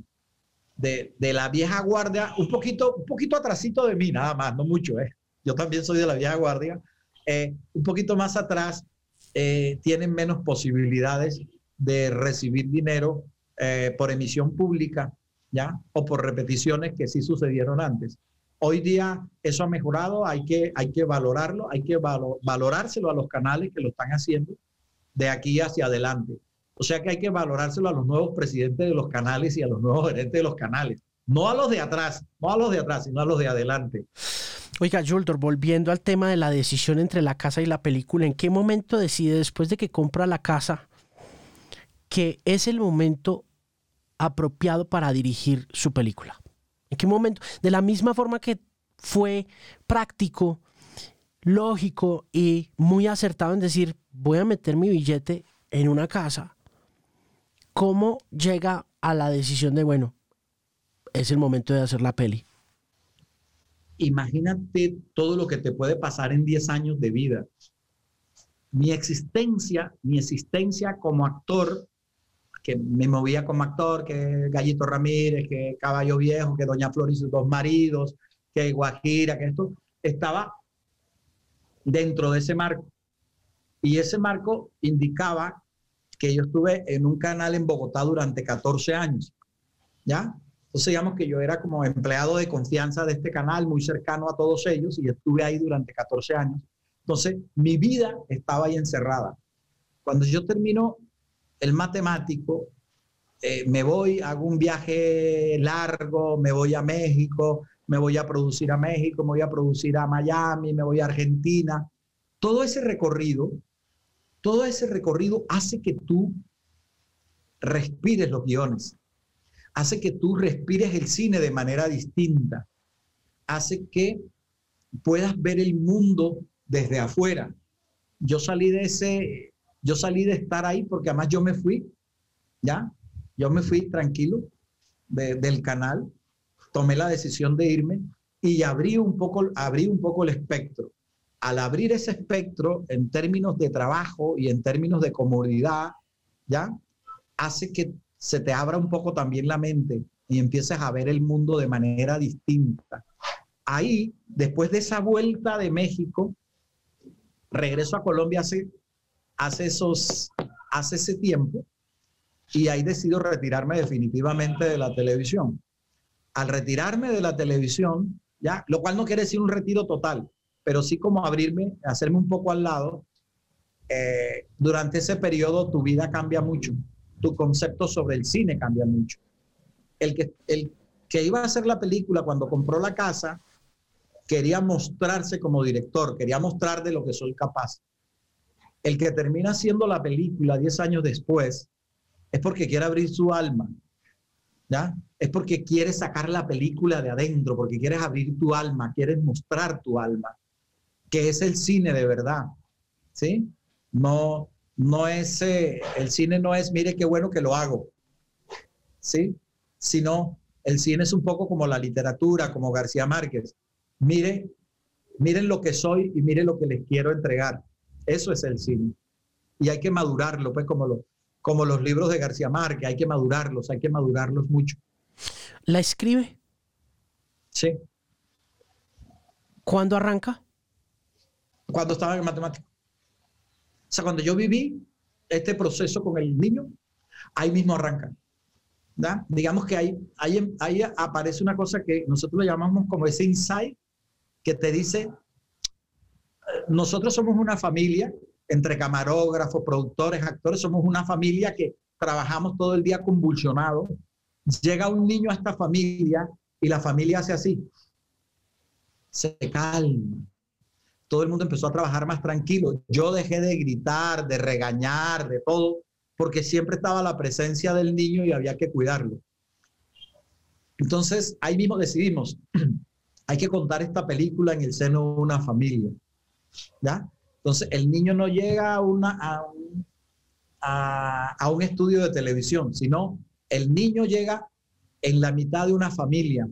de, la vieja guardia, un poquito, un poquito atrasito de mí, nada más, no mucho, ¿eh? Yo también soy de la vieja guardia. Eh, un poquito más atrás, eh, tienen menos posibilidades de recibir dinero eh, por emisión pública, ¿ya? O por repeticiones que sí sucedieron antes. Hoy día eso ha mejorado, hay que, hay que valorarlo, hay que valorárselo a los canales que lo están haciendo de aquí hacia adelante. O sea que hay que valorárselo a los nuevos presidentes de los canales y a los nuevos gerentes de los canales. No a los de atrás, no a los de atrás, sino a los de adelante. Oiga, Juldor, volviendo al tema de la decisión entre la casa y la película, ¿en qué momento decide, después de que compra la casa, que es el momento apropiado para dirigir su película? ¿En qué momento? De la misma forma que fue práctico, lógico y muy acertado en decir, voy a meter mi billete en una casa, ¿cómo llega a la decisión de, bueno, es el momento de hacer la peli? imagínate todo lo que te puede pasar en 10 años de vida. Mi existencia, mi existencia como actor, que me movía como actor, que Gallito Ramírez, que Caballo Viejo, que Doña Flor y sus dos maridos, que Guajira, que esto, estaba dentro de ese marco. Y ese marco indicaba que yo estuve en un canal en Bogotá durante 14 años. ¿Ya? Entonces, digamos que yo era como empleado de confianza de este canal, muy cercano a todos ellos, y estuve ahí durante 14 años. Entonces, mi vida estaba ahí encerrada. Cuando yo termino el matemático, eh, me voy, hago un viaje largo, me voy a México, me voy a producir a México, me voy a producir a Miami, me voy a Argentina. Todo ese recorrido, todo ese recorrido hace que tú respires los guiones hace que tú respires el cine de manera distinta, hace que puedas ver el mundo desde afuera. Yo salí de ese, yo salí de estar ahí porque además yo me fui, ¿ya? Yo me fui tranquilo del canal, tomé la decisión de irme y abrí un poco, abrí un poco el espectro. Al abrir ese espectro en términos de trabajo y en términos de comodidad, ¿ya? Hace que se te abra un poco también la mente y empieces a ver el mundo de manera distinta. Ahí, después de esa vuelta de México, regreso a Colombia hace, hace, esos, hace ese tiempo y ahí decido retirarme definitivamente de la televisión. Al retirarme de la televisión, ya, lo cual no quiere decir un retiro total, pero sí como abrirme, hacerme un poco al lado, eh, durante ese periodo tu vida cambia mucho tu concepto sobre el cine cambia mucho. El que, el que iba a hacer la película cuando compró la casa quería mostrarse como director, quería mostrar de lo que soy capaz. El que termina haciendo la película 10 años después es porque quiere abrir su alma, ¿ya? Es porque quiere sacar la película de adentro, porque quieres abrir tu alma, quieres mostrar tu alma, que es el cine de verdad, ¿sí? No, no es, eh, el cine no es, mire qué bueno que lo hago, ¿sí? Sino el cine es un poco como la literatura, como García Márquez. Mire, miren lo que soy y miren lo que les quiero entregar. Eso es el cine. Y hay que madurarlo, pues como, lo, como los libros de García Márquez, hay que madurarlos, hay que madurarlos mucho. ¿La escribe? Sí. ¿Cuándo arranca? Cuando estaba en matemático. O sea, cuando yo viví este proceso con el niño, ahí mismo arranca. Digamos que ahí, ahí, ahí aparece una cosa que nosotros le llamamos como ese insight que te dice, nosotros somos una familia, entre camarógrafos, productores, actores, somos una familia que trabajamos todo el día convulsionado. Llega un niño a esta familia y la familia hace así. Se calma, todo el mundo empezó a trabajar más tranquilo. Yo dejé de gritar, de regañar, de todo, porque siempre estaba la presencia del niño y había que cuidarlo. Entonces, ahí mismo decidimos, (clears throat) hay que contar esta película en el seno de una familia. ¿Ya? Entonces, el niño no llega a, una, a, un, a un estudio de televisión, sino el niño llega en la mitad de una familia,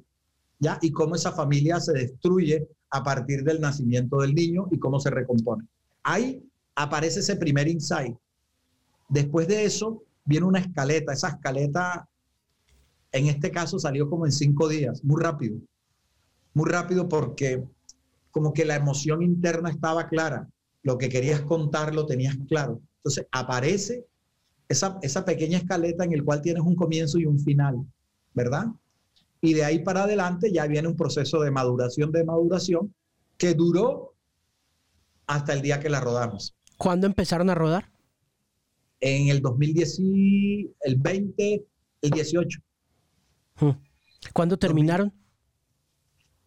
¿ya? Y cómo esa familia se destruye a partir del nacimiento del niño y cómo se recompone. Ahí aparece ese primer insight. Después de eso viene una escaleta. Esa escaleta, en este caso, salió como en cinco días, muy rápido. Muy rápido porque como que la emoción interna estaba clara. Lo que querías contar lo tenías claro. Entonces aparece esa, esa pequeña escaleta en el cual tienes un comienzo y un final, ¿verdad? Y de ahí para adelante ya viene un proceso de maduración, de maduración, que duró hasta el día que la rodamos. ¿Cuándo empezaron a rodar? En el 2010, el 20, el 18. Hmm. ¿Cuándo terminaron?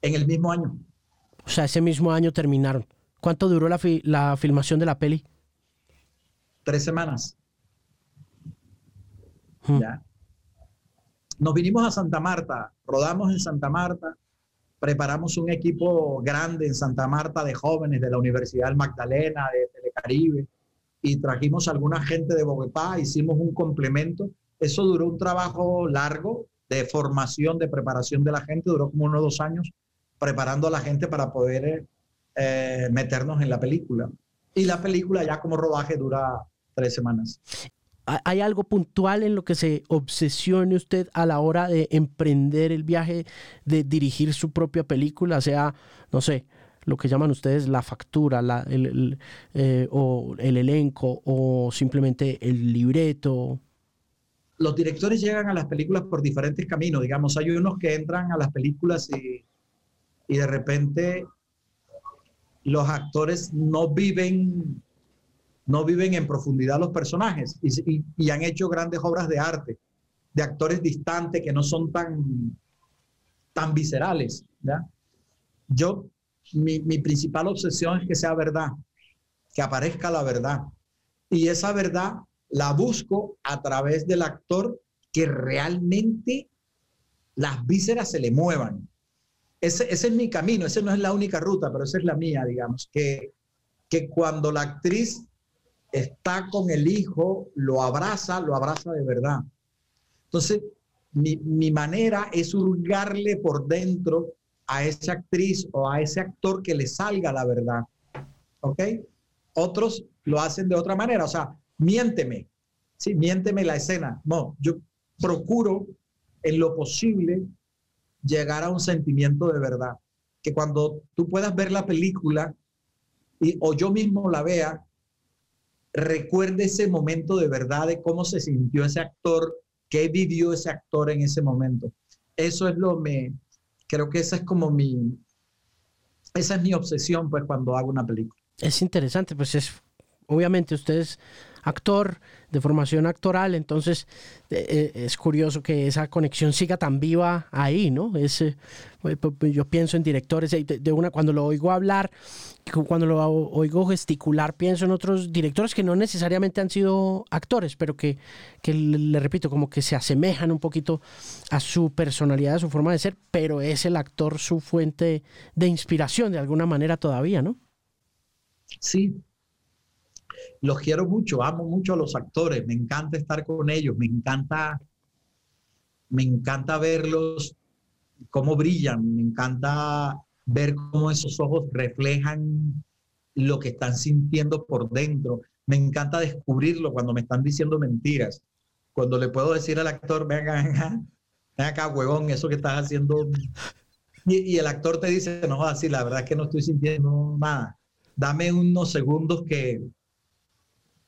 En el mismo año. O sea, ese mismo año terminaron. ¿Cuánto duró la, la filmación de la peli? Tres semanas. Hmm. Ya. Nos vinimos a Santa Marta, rodamos en Santa Marta, preparamos un equipo grande en Santa Marta de jóvenes de la Universidad del Magdalena, de Telecaribe, y trajimos a alguna gente de Bogotá, hicimos un complemento. Eso duró un trabajo largo de formación, de preparación de la gente, duró como unos dos años preparando a la gente para poder eh, meternos en la película. Y la película ya como rodaje dura tres semanas. ¿Hay algo puntual en lo que se obsesione usted a la hora de emprender el viaje de dirigir su propia película? Sea, no sé, lo que llaman ustedes la factura, el, eh, o el elenco, o simplemente el libreto. Los directores llegan a las películas por diferentes caminos. Digamos, hay unos que entran a las películas y, y de repente los actores no viven no viven en profundidad los personajes y, han hecho grandes obras de arte, de actores distantes que no son tan, tan viscerales. Yo, mi, mi principal obsesión es que sea verdad, que aparezca la verdad. Y esa verdad la busco a través del actor que realmente las vísceras se le muevan. Ese, ese, es mi camino, esa no es la única ruta, pero esa es la mía, digamos, que, que cuando la actriz está con el hijo, lo abraza, lo abraza de verdad. Entonces, mi, mi manera es hurgarle por dentro a esa actriz o a ese actor que le salga la verdad. ¿Ok? Otros lo hacen de otra manera, o sea, miénteme, sí, miénteme la escena. No, yo procuro en lo posible llegar a un sentimiento de verdad, que cuando tú puedas ver la película y, o yo mismo la vea, recuerde ese momento de verdad de cómo se sintió ese actor, qué vivió ese actor en ese momento. Eso es lo me creo que esa es como mi esa es mi obsesión pues cuando hago una película. Es interesante, pues es obviamente ustedes actor, de formación actoral, entonces eh, eh, es curioso que esa conexión siga tan viva ahí, ¿no? Es, eh, yo pienso en directores, de, una, cuando lo oigo hablar, cuando lo oigo gesticular, pienso en otros directores que no necesariamente han sido actores, pero que, que le repito, como que se asemejan un poquito a su personalidad, a su forma de ser, pero es el actor su fuente de inspiración de alguna manera todavía, ¿no? Sí, los quiero mucho, amo mucho a los actores, me encanta estar con ellos, me encanta, me encanta verlos, cómo brillan, me encanta ver cómo esos ojos reflejan lo que están sintiendo por dentro. Me encanta descubrirlo cuando me están diciendo mentiras. Cuando le puedo decir al actor, venga, venga, ven acá, huevón, eso que estás haciendo. Y, el actor te dice, no, así, la verdad es que no estoy sintiendo nada. Dame unos segundos que,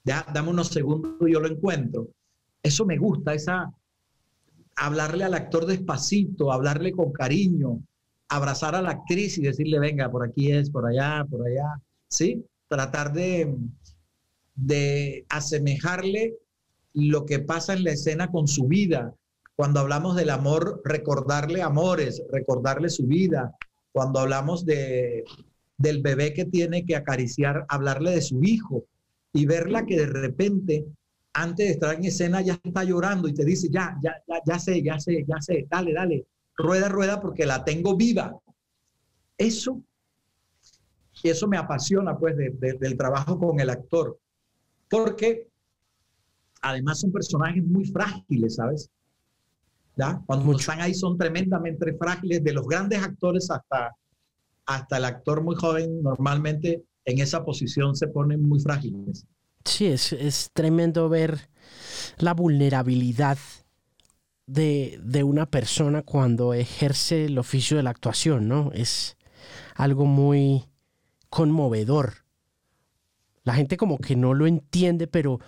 dame unos segundos y yo lo encuentro. Eso me gusta, esa hablarle al actor despacito, hablarle con cariño, abrazar a la actriz y decirle, venga, por aquí es, por allá, por allá, ¿sí? Tratar de, de asemejarle lo que pasa en la escena con su vida. Cuando hablamos del amor, recordarle amores, recordarle su vida. Cuando hablamos de, del bebé que tiene que acariciar, hablarle de su hijo y verla que de repente, antes de estar en escena, ya está llorando y te dice, ya, ya, ya, ya sé, ya sé, ya sé, dale, dale, rueda, rueda porque la tengo viva. Eso, eso me apasiona pues del trabajo con el actor, porque además son personajes muy frágiles, ¿sabes? ¿Ya? Cuando están ahí son tremendamente frágiles, de los grandes actores hasta, hasta el actor muy joven, normalmente en esa posición se ponen muy frágiles. Sí, es, tremendo ver la vulnerabilidad de, una persona cuando ejerce el oficio de la actuación, ¿no? Es algo muy conmovedor. La gente como que no lo entiende, pero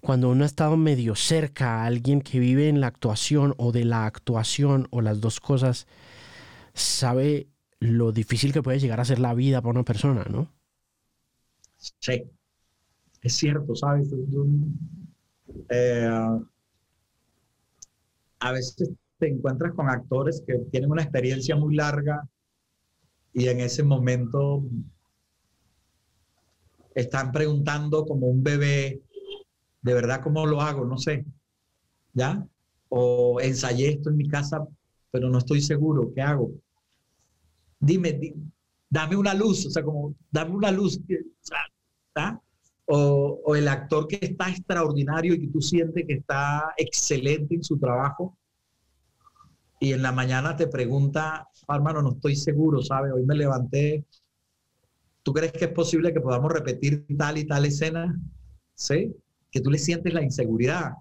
cuando uno ha estado medio cerca a alguien que vive en la actuación o de la actuación o las dos cosas, sabe lo difícil que puede llegar a ser la vida para una persona, ¿no? Sí, es cierto, ¿sabes? Eh, a veces te encuentras con actores que tienen una experiencia muy larga y en ese momento están preguntando como un bebé, de verdad, ¿cómo lo hago? No sé, ¿ya? O ensayé esto en mi casa, pero no estoy seguro, ¿qué hago? Dime, dame una luz, o sea, como, dame una luz, O, el actor que está extraordinario y que tú sientes que está excelente en su trabajo y en la mañana te pregunta, hermano, no estoy seguro, ¿sabes? Hoy me levanté ¿Tú crees que es posible que podamos repetir tal y tal escena? ¿Sí? Que tú le sientes la inseguridad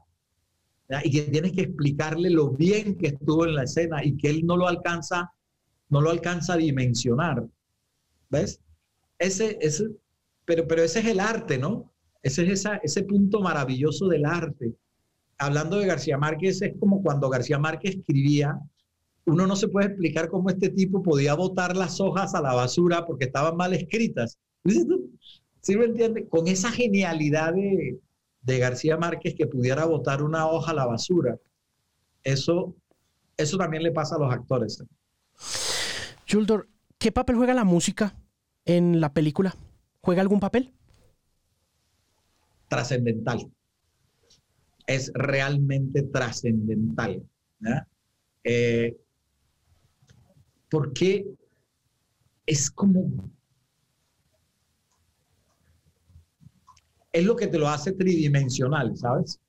y que tienes que explicarle lo bien que estuvo en la escena y que él no lo alcanza, no lo alcanza a dimensionar. ¿Ves? Ese, ese, pero, pero ese es el arte, ¿no? Ese es ese punto maravilloso del arte. Hablando de García Márquez, es como cuando García Márquez escribía uno no se puede explicar cómo este tipo podía botar las hojas a la basura porque estaban mal escritas. (laughs) ¿Sí me entiende? Con esa genialidad de, García Márquez que pudiera botar una hoja a la basura. Eso, eso también le pasa a los actores. Juldor, ¿qué papel juega la música en la película? ¿Juega algún papel? Trascendental. Es realmente trascendental. Eh, porque es como... Es lo que te lo hace tridimensional, ¿sabes?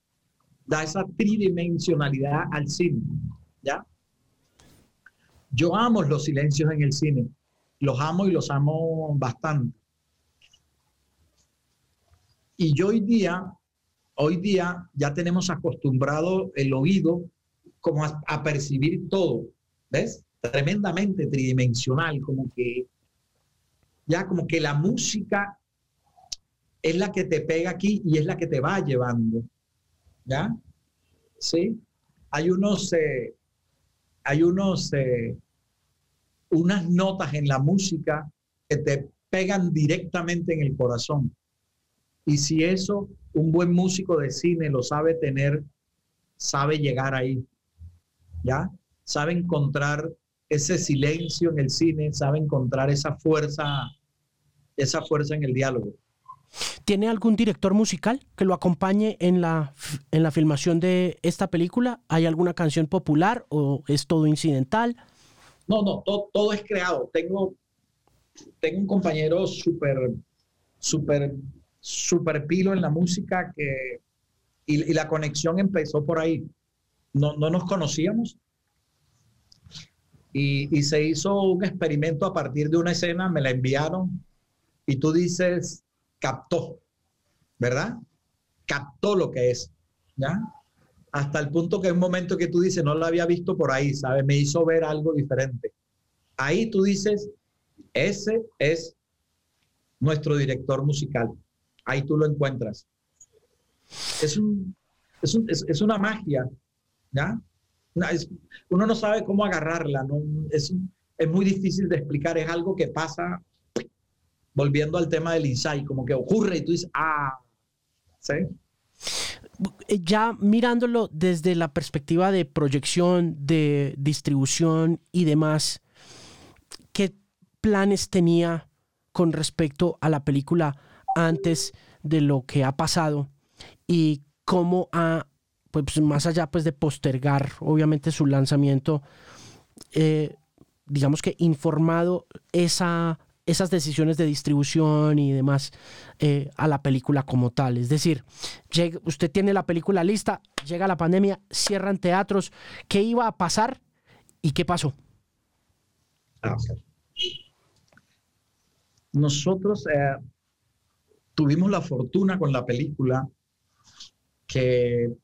Da esa tridimensionalidad al cine, ¿ya? Yo amo los silencios en el cine, los amo y los amo bastante. Y yo hoy día, hoy día ya tenemos acostumbrado el oído como a, percibir todo, ¿ves? tremendamente tridimensional, como que ya como que la música es la que te pega aquí y es la que te va llevando. ¿Ya? Sí. Hay unos, eh, hay unos, eh, unas notas en la música que te pegan directamente en el corazón. Y si eso, un buen músico de cine lo sabe tener, sabe llegar ahí. ¿Ya? Sabe encontrar ese silencio en el cine, sabe encontrar esa fuerza, esa fuerza en el diálogo. ¿Tiene algún director musical que lo acompañe en la, en la filmación de esta película? ¿Hay alguna canción popular o es todo incidental? No, no, todo, es creado. Tengo, tengo un compañero súper, súper, súper pilo en la música que, y, y, la conexión empezó por ahí. No, no nos conocíamos, y, se hizo un experimento a partir de una escena, me la enviaron y tú dices, captó, ¿verdad? Captó lo que es, ¿ya? Hasta el punto que en un momento que tú dices, no lo había visto por ahí, ¿sabes? Me hizo ver algo diferente. Ahí tú dices, ese es nuestro director musical. Ahí tú lo encuentras. Es, un, es, un, es una magia, ¿ya? uno no sabe cómo agarrarla, ¿no? es, es muy difícil de explicar, es algo que pasa volviendo al tema del insight, como que ocurre y tú dices, ah, ¿sí? Eh, ya mirándolo desde la perspectiva de proyección, de distribución y demás, ¿qué planes tenía con respecto a la película antes de lo que ha pasado y cómo ha pues más allá pues de postergar obviamente su lanzamiento, eh, digamos que informado esa, esas decisiones de distribución y demás eh, a la película como tal. Es decir, usted tiene la película lista, llega la pandemia, cierran teatros, ¿qué iba a pasar y qué pasó? Nosotros eh, tuvimos la fortuna con la película que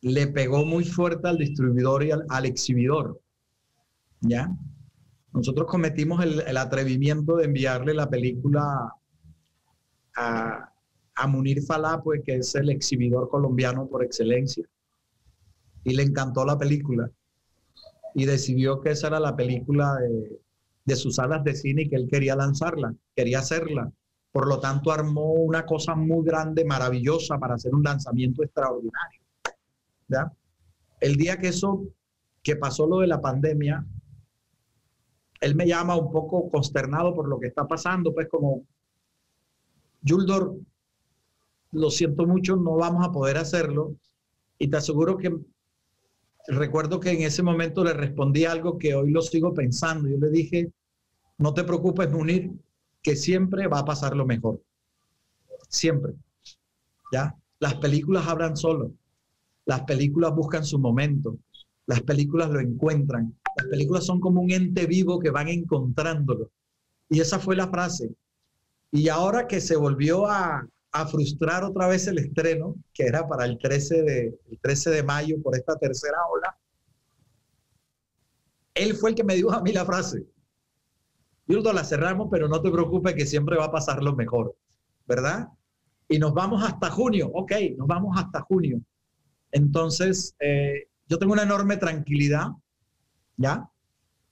le pegó muy fuerte al distribuidor y al, exhibidor. ¿Ya? Nosotros cometimos el, atrevimiento de enviarle la película a, a Munir Falá, pues que es el exhibidor colombiano por excelencia. Y le encantó la película. Y decidió que esa era la película de, de sus salas de cine y que él quería lanzarla, quería hacerla. Por lo tanto, armó una cosa muy grande, maravillosa para hacer un lanzamiento extraordinario. ¿ya? El día que eso, que pasó lo de la pandemia, él me llama un poco consternado por lo que está pasando, pues como, Yuldor, lo siento mucho, no vamos a poder hacerlo. Y te aseguro que recuerdo que en ese momento le respondí algo que hoy lo sigo pensando. Yo le dije, no te preocupes, Munir, que siempre va a pasar lo mejor. Siempre. ¿Ya? Las películas hablan solo. Las películas buscan su momento. Las películas lo encuentran. Las películas son como un ente vivo que van encontrándolo. Y esa fue la frase. Y ahora que se volvió a, frustrar otra vez el estreno, que era para el 13 de, el 13 de mayo por esta tercera ola, él fue el que me dijo a mí la frase. Yurdo, la cerramos, pero no te preocupes que siempre va a pasar lo mejor, ¿verdad? Y nos vamos hasta junio, ok, nos vamos hasta junio. Entonces, eh, yo tengo una enorme tranquilidad, ¿ya?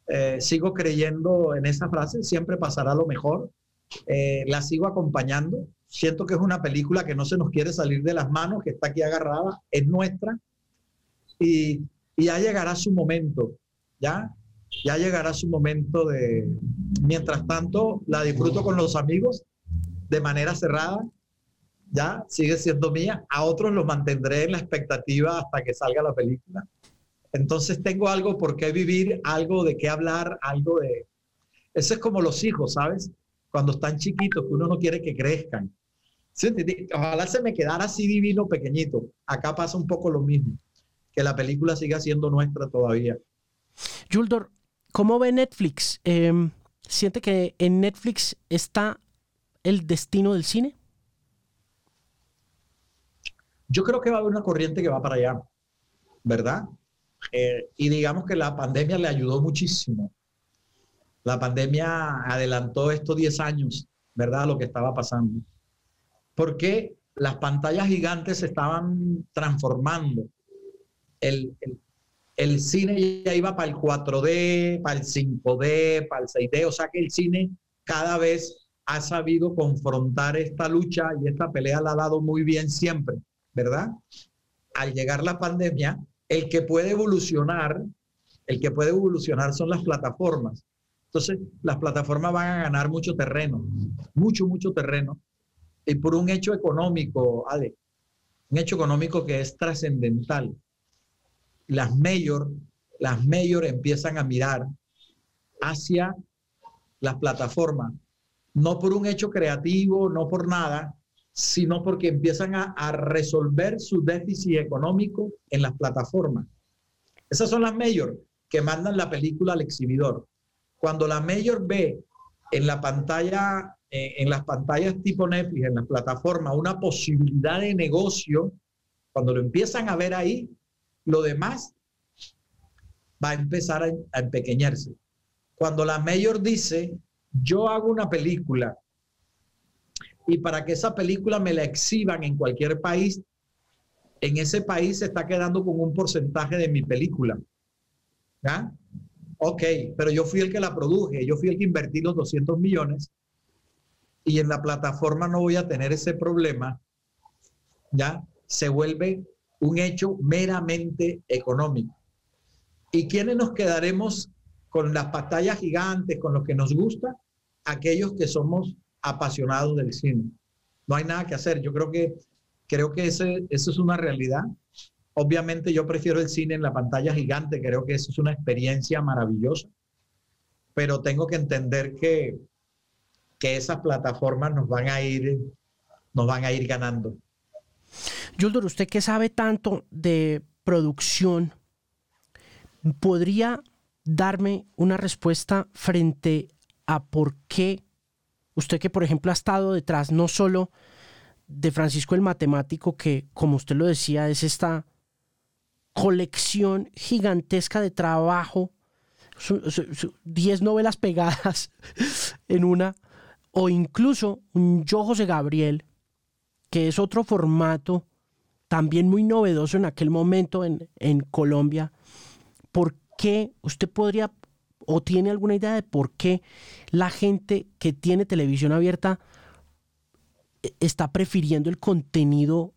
Eh, sigo creyendo en esa frase, siempre pasará lo mejor. Eh, la sigo acompañando. Siento que es una película que no se nos quiere salir de las manos, que está aquí agarrada, es nuestra. Y, y ya llegará su momento, ¿ya? Ya llegará su momento de, mientras tanto, la disfruto con los amigos de manera cerrada, ya sigue siendo mía, a otros los mantendré en la expectativa hasta que salga la película. Entonces tengo algo por qué vivir, algo de qué hablar, algo de... Eso es como los hijos, ¿sabes? Cuando están chiquitos, que uno no quiere que crezcan. Ojalá se me quedara así divino, pequeñito. Acá pasa un poco lo mismo, que la película siga siendo nuestra todavía. Yuldor, ¿Cómo ve Netflix? Em, ¿Siente que en Netflix está el destino del cine? Yo creo que va a haber una corriente que va para allá, ¿verdad? Eh, y digamos que la pandemia le ayudó muchísimo. La pandemia adelantó estos 10 años, ¿verdad? Lo que estaba pasando. Porque las pantallas gigantes se estaban transformando. El, el, el cine ya iba para el 4D, para el 5D, para el 6D, o sea que el cine cada vez ha sabido confrontar esta lucha y esta pelea la ha dado muy bien siempre, ¿verdad? Al llegar la pandemia, el que puede evolucionar, el que puede evolucionar son las plataformas. Entonces, las plataformas van a ganar mucho terreno, mucho, mucho terreno, y por un hecho económico, Ale, un hecho económico que es trascendental las mayor, las mayor empiezan a mirar hacia las plataformas, no por un hecho creativo, no por nada, sino porque empiezan a, a, resolver su déficit económico en las plataformas. Esas son las mayor que mandan la película al exhibidor. Cuando la mayor ve en la pantalla, eh, en las pantallas tipo Netflix, en las plataformas, una posibilidad de negocio, cuando lo empiezan a ver ahí, lo demás va a empezar a, empequeñarse. Cuando la mayor dice, yo hago una película y para que esa película me la exhiban en cualquier país, en ese país se está quedando con un porcentaje de mi película. ¿Ya? Ok, pero yo fui el que la produje, yo fui el que invertí los 200 millones y en la plataforma no voy a tener ese problema. ¿Ya? Se vuelve un hecho meramente económico. ¿Y quiénes nos quedaremos con las pantallas gigantes, con lo que nos gusta? Aquellos que somos apasionados del cine. No hay nada que hacer. Yo creo que, creo que ese, eso es una realidad. Obviamente yo prefiero el cine en la pantalla gigante, creo que eso es una experiencia maravillosa, pero tengo que entender que, que esas plataformas nos van a ir, nos van a ir ganando. Yuldor, usted que sabe tanto de producción, ¿podría darme una respuesta frente a por qué usted que por ejemplo ha estado detrás no solo de Francisco el Matemático, que como usted lo decía es esta colección gigantesca de trabajo, 10 novelas pegadas (laughs) en una, o incluso un Yo José Gabriel, que es otro formato también muy novedoso en aquel momento en, en Colombia, ¿por qué usted podría o tiene alguna idea de por qué la gente que tiene televisión abierta eh, está prefiriendo el contenido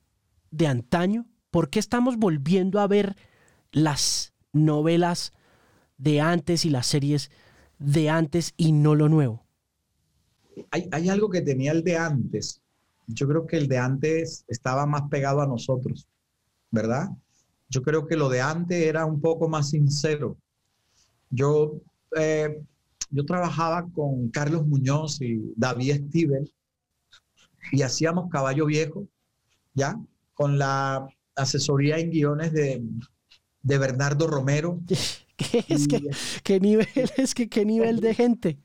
de antaño? ¿Por qué estamos volviendo a ver las novelas de antes y las series de antes y no lo nuevo? Hay, hay algo que tenía el de antes. Yo creo que el de antes estaba más pegado a nosotros, ¿verdad? Yo creo que lo de antes era un poco más sincero. Yo, eh, yo trabajaba con Carlos Muñoz y David Stivel y hacíamos Caballo Viejo, ¿ya? Con la asesoría en guiones de, de Bernardo Romero. (laughs) ¿Qué, es que, ¿Qué nivel es que qué nivel de gente?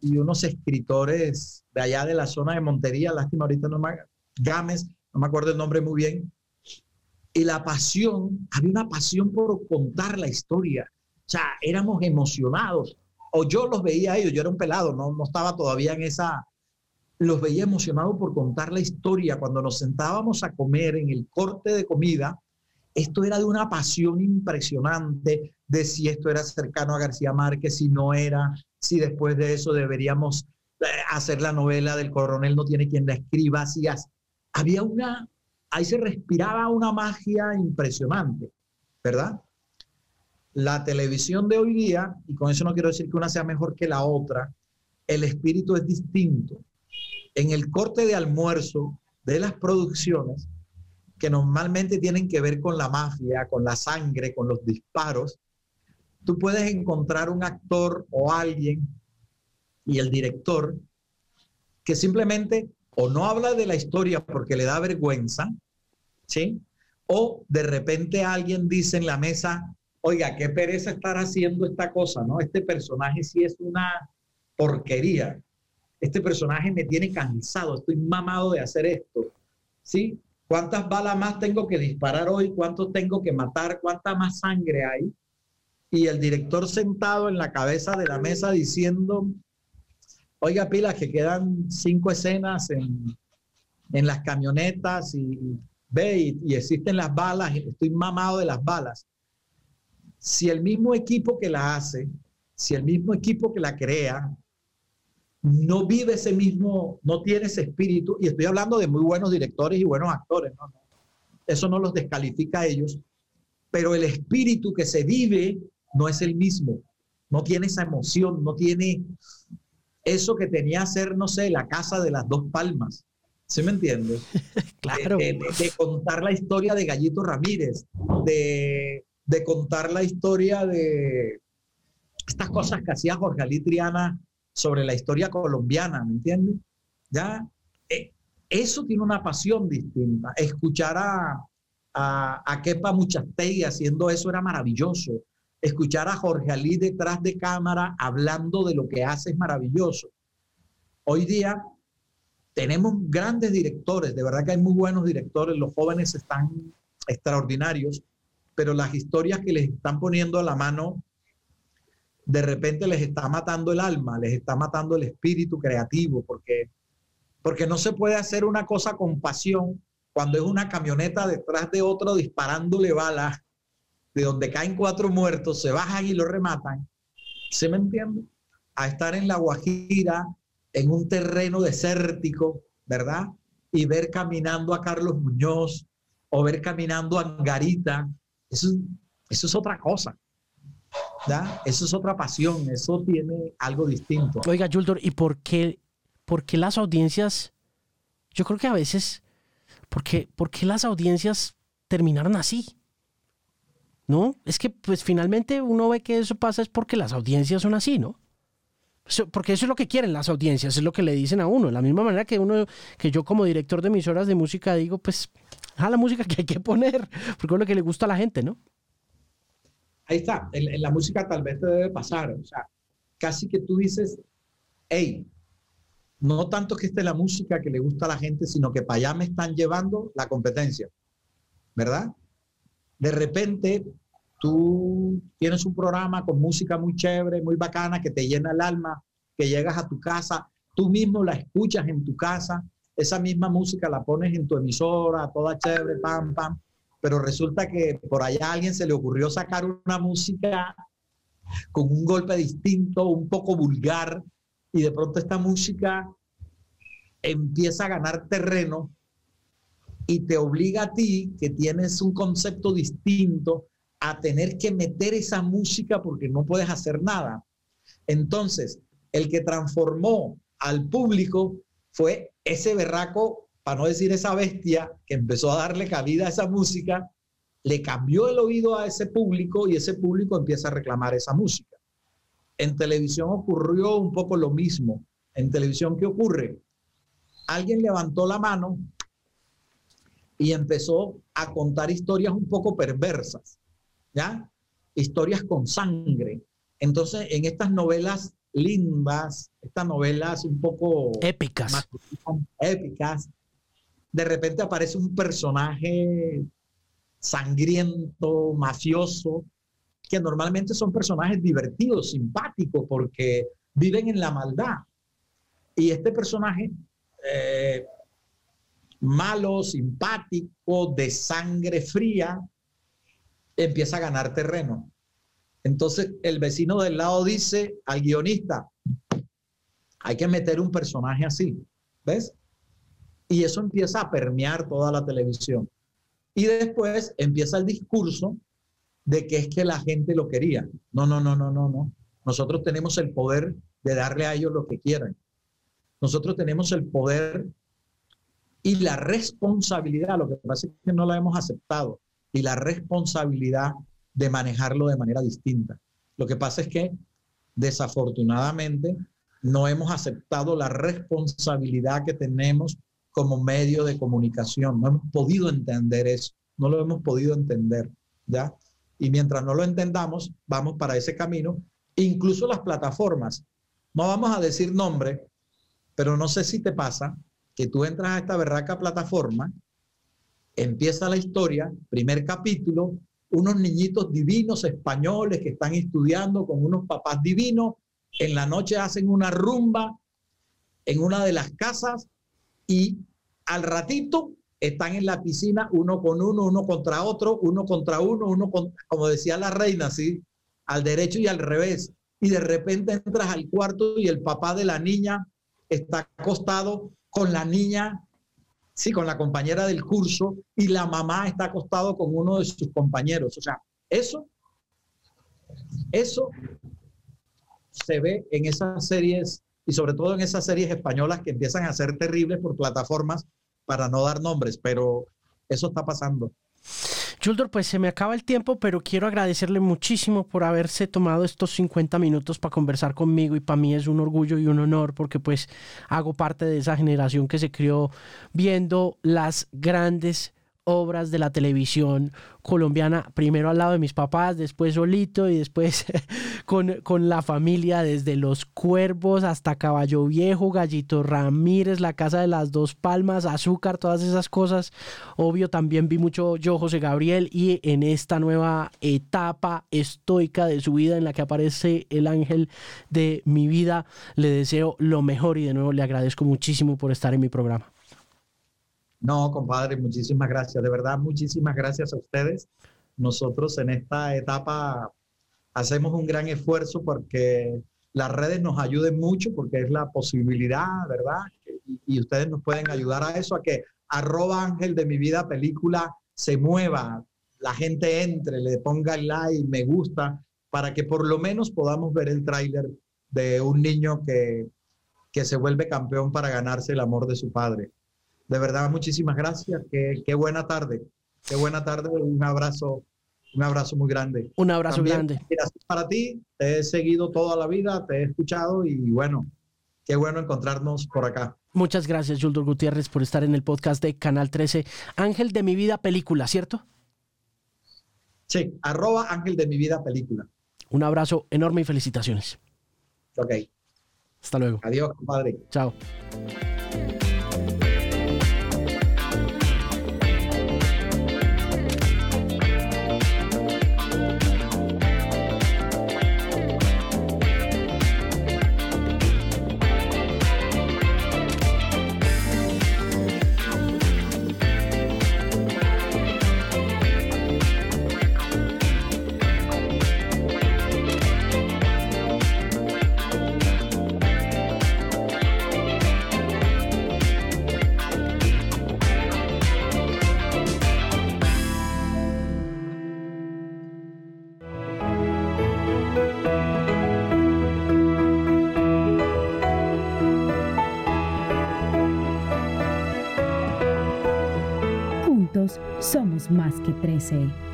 Y unos, escritores de allá de la zona de Montería, lástima ahorita no me Gámez, no me acuerdo el nombre muy bien. Y la pasión, había una pasión por contar la historia. O sea, éramos emocionados. O yo los veía a ellos, yo era un pelado, no, no estaba todavía en esa, los veía emocionados por contar la historia. Cuando nos sentábamos a comer en el corte de comida, esto era de una pasión impresionante de si esto era cercano a García Márquez, si no era, si después de eso deberíamos eh, hacer la novela del coronel no tiene quien la escriba, si había una, ahí se respiraba una magia impresionante, ¿verdad? La televisión de hoy día, y con eso no quiero decir que una sea mejor que la otra, el espíritu es distinto en el corte de almuerzo de las producciones, que normalmente tienen que ver con la mafia, con la sangre, con los disparos, tú puedes encontrar un actor o alguien y el director que simplemente o no habla de la historia porque le da vergüenza, ¿sí? O de repente alguien dice en la mesa, oiga, qué pereza estar haciendo esta cosa, ¿no? Este personaje sí es una porquería este personaje me tiene cansado, estoy mamado de hacer esto. ¿Sí? ¿Cuántas balas más tengo que disparar hoy? ¿Cuántos tengo que matar? ¿Cuánta más sangre hay? Y el director sentado en la cabeza de la mesa diciendo, oiga, pilas, que quedan cinco escenas en, las camionetas y ve, y, y existen las balas, y estoy mamado de las balas. Si el mismo equipo que la hace, si el mismo equipo que la crea, no vive ese mismo, no tiene ese espíritu, y estoy hablando de muy buenos directores y buenos actores, eso no los descalifica a ellos, pero el espíritu que se vive no es el mismo, no tiene esa emoción, no tiene eso que tenía ser, no sé, la casa de las dos palmas. ¿Sí me entiendes? (laughs) claro. De, contar la historia de Gallito Ramírez, de, de contar la historia de estas cosas que hacía Jorge Ali Triana sobre la historia colombiana, ¿me entiendes? Ya, eh, eso tiene una pasión distinta. Escuchar a, a, a Kepa Muchastegui haciendo eso era maravilloso. Escuchar a Jorge Ali detrás de cámara hablando de lo que hace es maravilloso. Hoy día tenemos grandes directores, de verdad que hay muy buenos directores, los jóvenes están extraordinarios, pero las historias que les están poniendo a la mano de repente les está matando el alma, les está matando el espíritu creativo, porque, porque no se puede hacer una cosa con pasión cuando es una camioneta detrás de otro disparándole balas, de donde caen cuatro muertos, se bajan y lo rematan. ¿Se me entiende? A estar en la Guajira, en un terreno desértico, ¿verdad? Y ver caminando a Carlos Muñoz o ver caminando a Angarita, eso, eso es otra cosa. Eso es otra pasión, eso tiene algo distinto. Oiga, Juldor, ¿y por qué, por qué las audiencias, yo creo que a veces, ¿por qué, por qué las audiencias terminaron así? ¿No? Es que pues finalmente uno ve que eso pasa es porque las audiencias son así, ¿no? Porque eso es lo que quieren las audiencias, es lo que le dicen a uno. De la misma manera que uno, que yo como director de emisoras de música digo, pues, a la música que hay que poner, porque es lo que le gusta a la gente, ¿no? ahí está, en, la música tal vez te debe pasar, o sea, casi que tú dices, hey, no tanto que esté la música que le gusta a la gente, sino que para allá me están llevando la competencia, ¿verdad? De repente tú tienes un programa con música muy chévere, muy bacana, que te llena el alma, que llegas a tu casa, tú mismo la escuchas en tu casa esa misma música la pones en tu emisora, toda chévere, pam, pam, pero resulta que por allá a alguien se le ocurrió sacar una música con un golpe distinto, un poco vulgar, y de pronto esta música empieza a ganar terreno y te obliga a ti, que tienes un concepto distinto, a tener que meter esa música porque no puedes hacer nada. Entonces, el que transformó al público fue ese berraco, para no decir esa bestia, que empezó a darle cabida a esa música, le cambió el oído a ese público y ese público empieza a reclamar esa música. En televisión ocurrió un poco lo mismo. En televisión, ¿qué ocurre? Alguien levantó la mano y empezó a contar historias un poco perversas, ¿ya? Historias con sangre. Entonces, en estas novelas lindas, estas novelas un poco épicas, épicas, de repente aparece un personaje sangriento, mafioso, que normalmente son personajes divertidos, simpáticos, porque viven en la maldad. Y este personaje, eh, malo, simpático, de sangre fría, empieza a ganar terreno. Entonces el vecino del lado dice al guionista, hay que meter un personaje así, ¿ves? Y eso empieza a permear toda la televisión. Y después empieza el discurso de que es que la gente lo quería. No, no, no, no, no, no. Nosotros tenemos el poder de darle a ellos lo que quieran. Nosotros tenemos el poder y la responsabilidad, lo que pasa es que no la hemos aceptado, y la responsabilidad de manejarlo de manera distinta. Lo que pasa es que desafortunadamente no hemos aceptado la responsabilidad que tenemos como medio de comunicación. No hemos podido entender eso, no lo hemos podido entender, ¿ya? Y mientras no lo entendamos, vamos para ese camino. Incluso las plataformas, no vamos a decir nombre, pero no sé si te pasa que tú entras a esta berraca plataforma, empieza la historia, primer capítulo, unos niñitos divinos españoles que están estudiando con unos papás divinos, en la noche hacen una rumba en una de las casas y al ratito están en la piscina uno con uno, uno contra otro, uno contra uno, uno con, como decía la reina, ¿sí? Al derecho y al revés. Y de repente entras al cuarto y el papá de la niña está acostado con la niña sí, con la compañera del curso y la mamá está acostado con uno de sus compañeros. O sea, eso, eso se ve en esas series y sobre todo en esas series españolas que empiezan a ser terribles por plataformas para no dar nombres, pero eso está pasando. Juldor, pues se me acaba el tiempo, pero quiero agradecerle muchísimo por haberse tomado estos 50 minutos para conversar conmigo y para mí es un orgullo y un honor porque pues hago parte de esa generación que se crió viendo las grandes obras de la televisión colombiana, primero al lado de mis papás, después solito y después (laughs) con, con, la familia, desde Los Cuervos hasta Caballo Viejo, Gallito Ramírez, La Casa de las Dos Palmas, Azúcar, todas esas cosas. Obvio, también vi mucho yo, José Gabriel, y en esta nueva etapa estoica de su vida en la que aparece el ángel de mi vida, le deseo lo mejor y de nuevo le agradezco muchísimo por estar en mi programa. No, compadre, muchísimas gracias. De verdad, muchísimas gracias a ustedes. Nosotros en esta etapa hacemos un gran esfuerzo porque las redes nos ayuden mucho, porque es la posibilidad, ¿verdad? Y, ustedes nos pueden ayudar a eso, a que arroba ángel de mi vida película se mueva, la gente entre, le ponga like, me gusta, para que por lo menos podamos ver el tráiler de un niño que, que se vuelve campeón para ganarse el amor de su padre. De verdad, muchísimas gracias. Qué, qué buena tarde. Qué buena tarde. Un abrazo, un abrazo muy grande. Un abrazo grande. Gracias para ti. Te he seguido toda la vida, te he escuchado y bueno, qué bueno encontrarnos por acá. Muchas gracias, Yuldur Gutiérrez, por estar en el podcast de Canal 13. Ángel de mi vida película, ¿cierto? Sí, arroba Ángel de mi vida película. Un abrazo enorme y felicitaciones. Ok. Hasta luego. Adiós, compadre. Chao. Más que 13.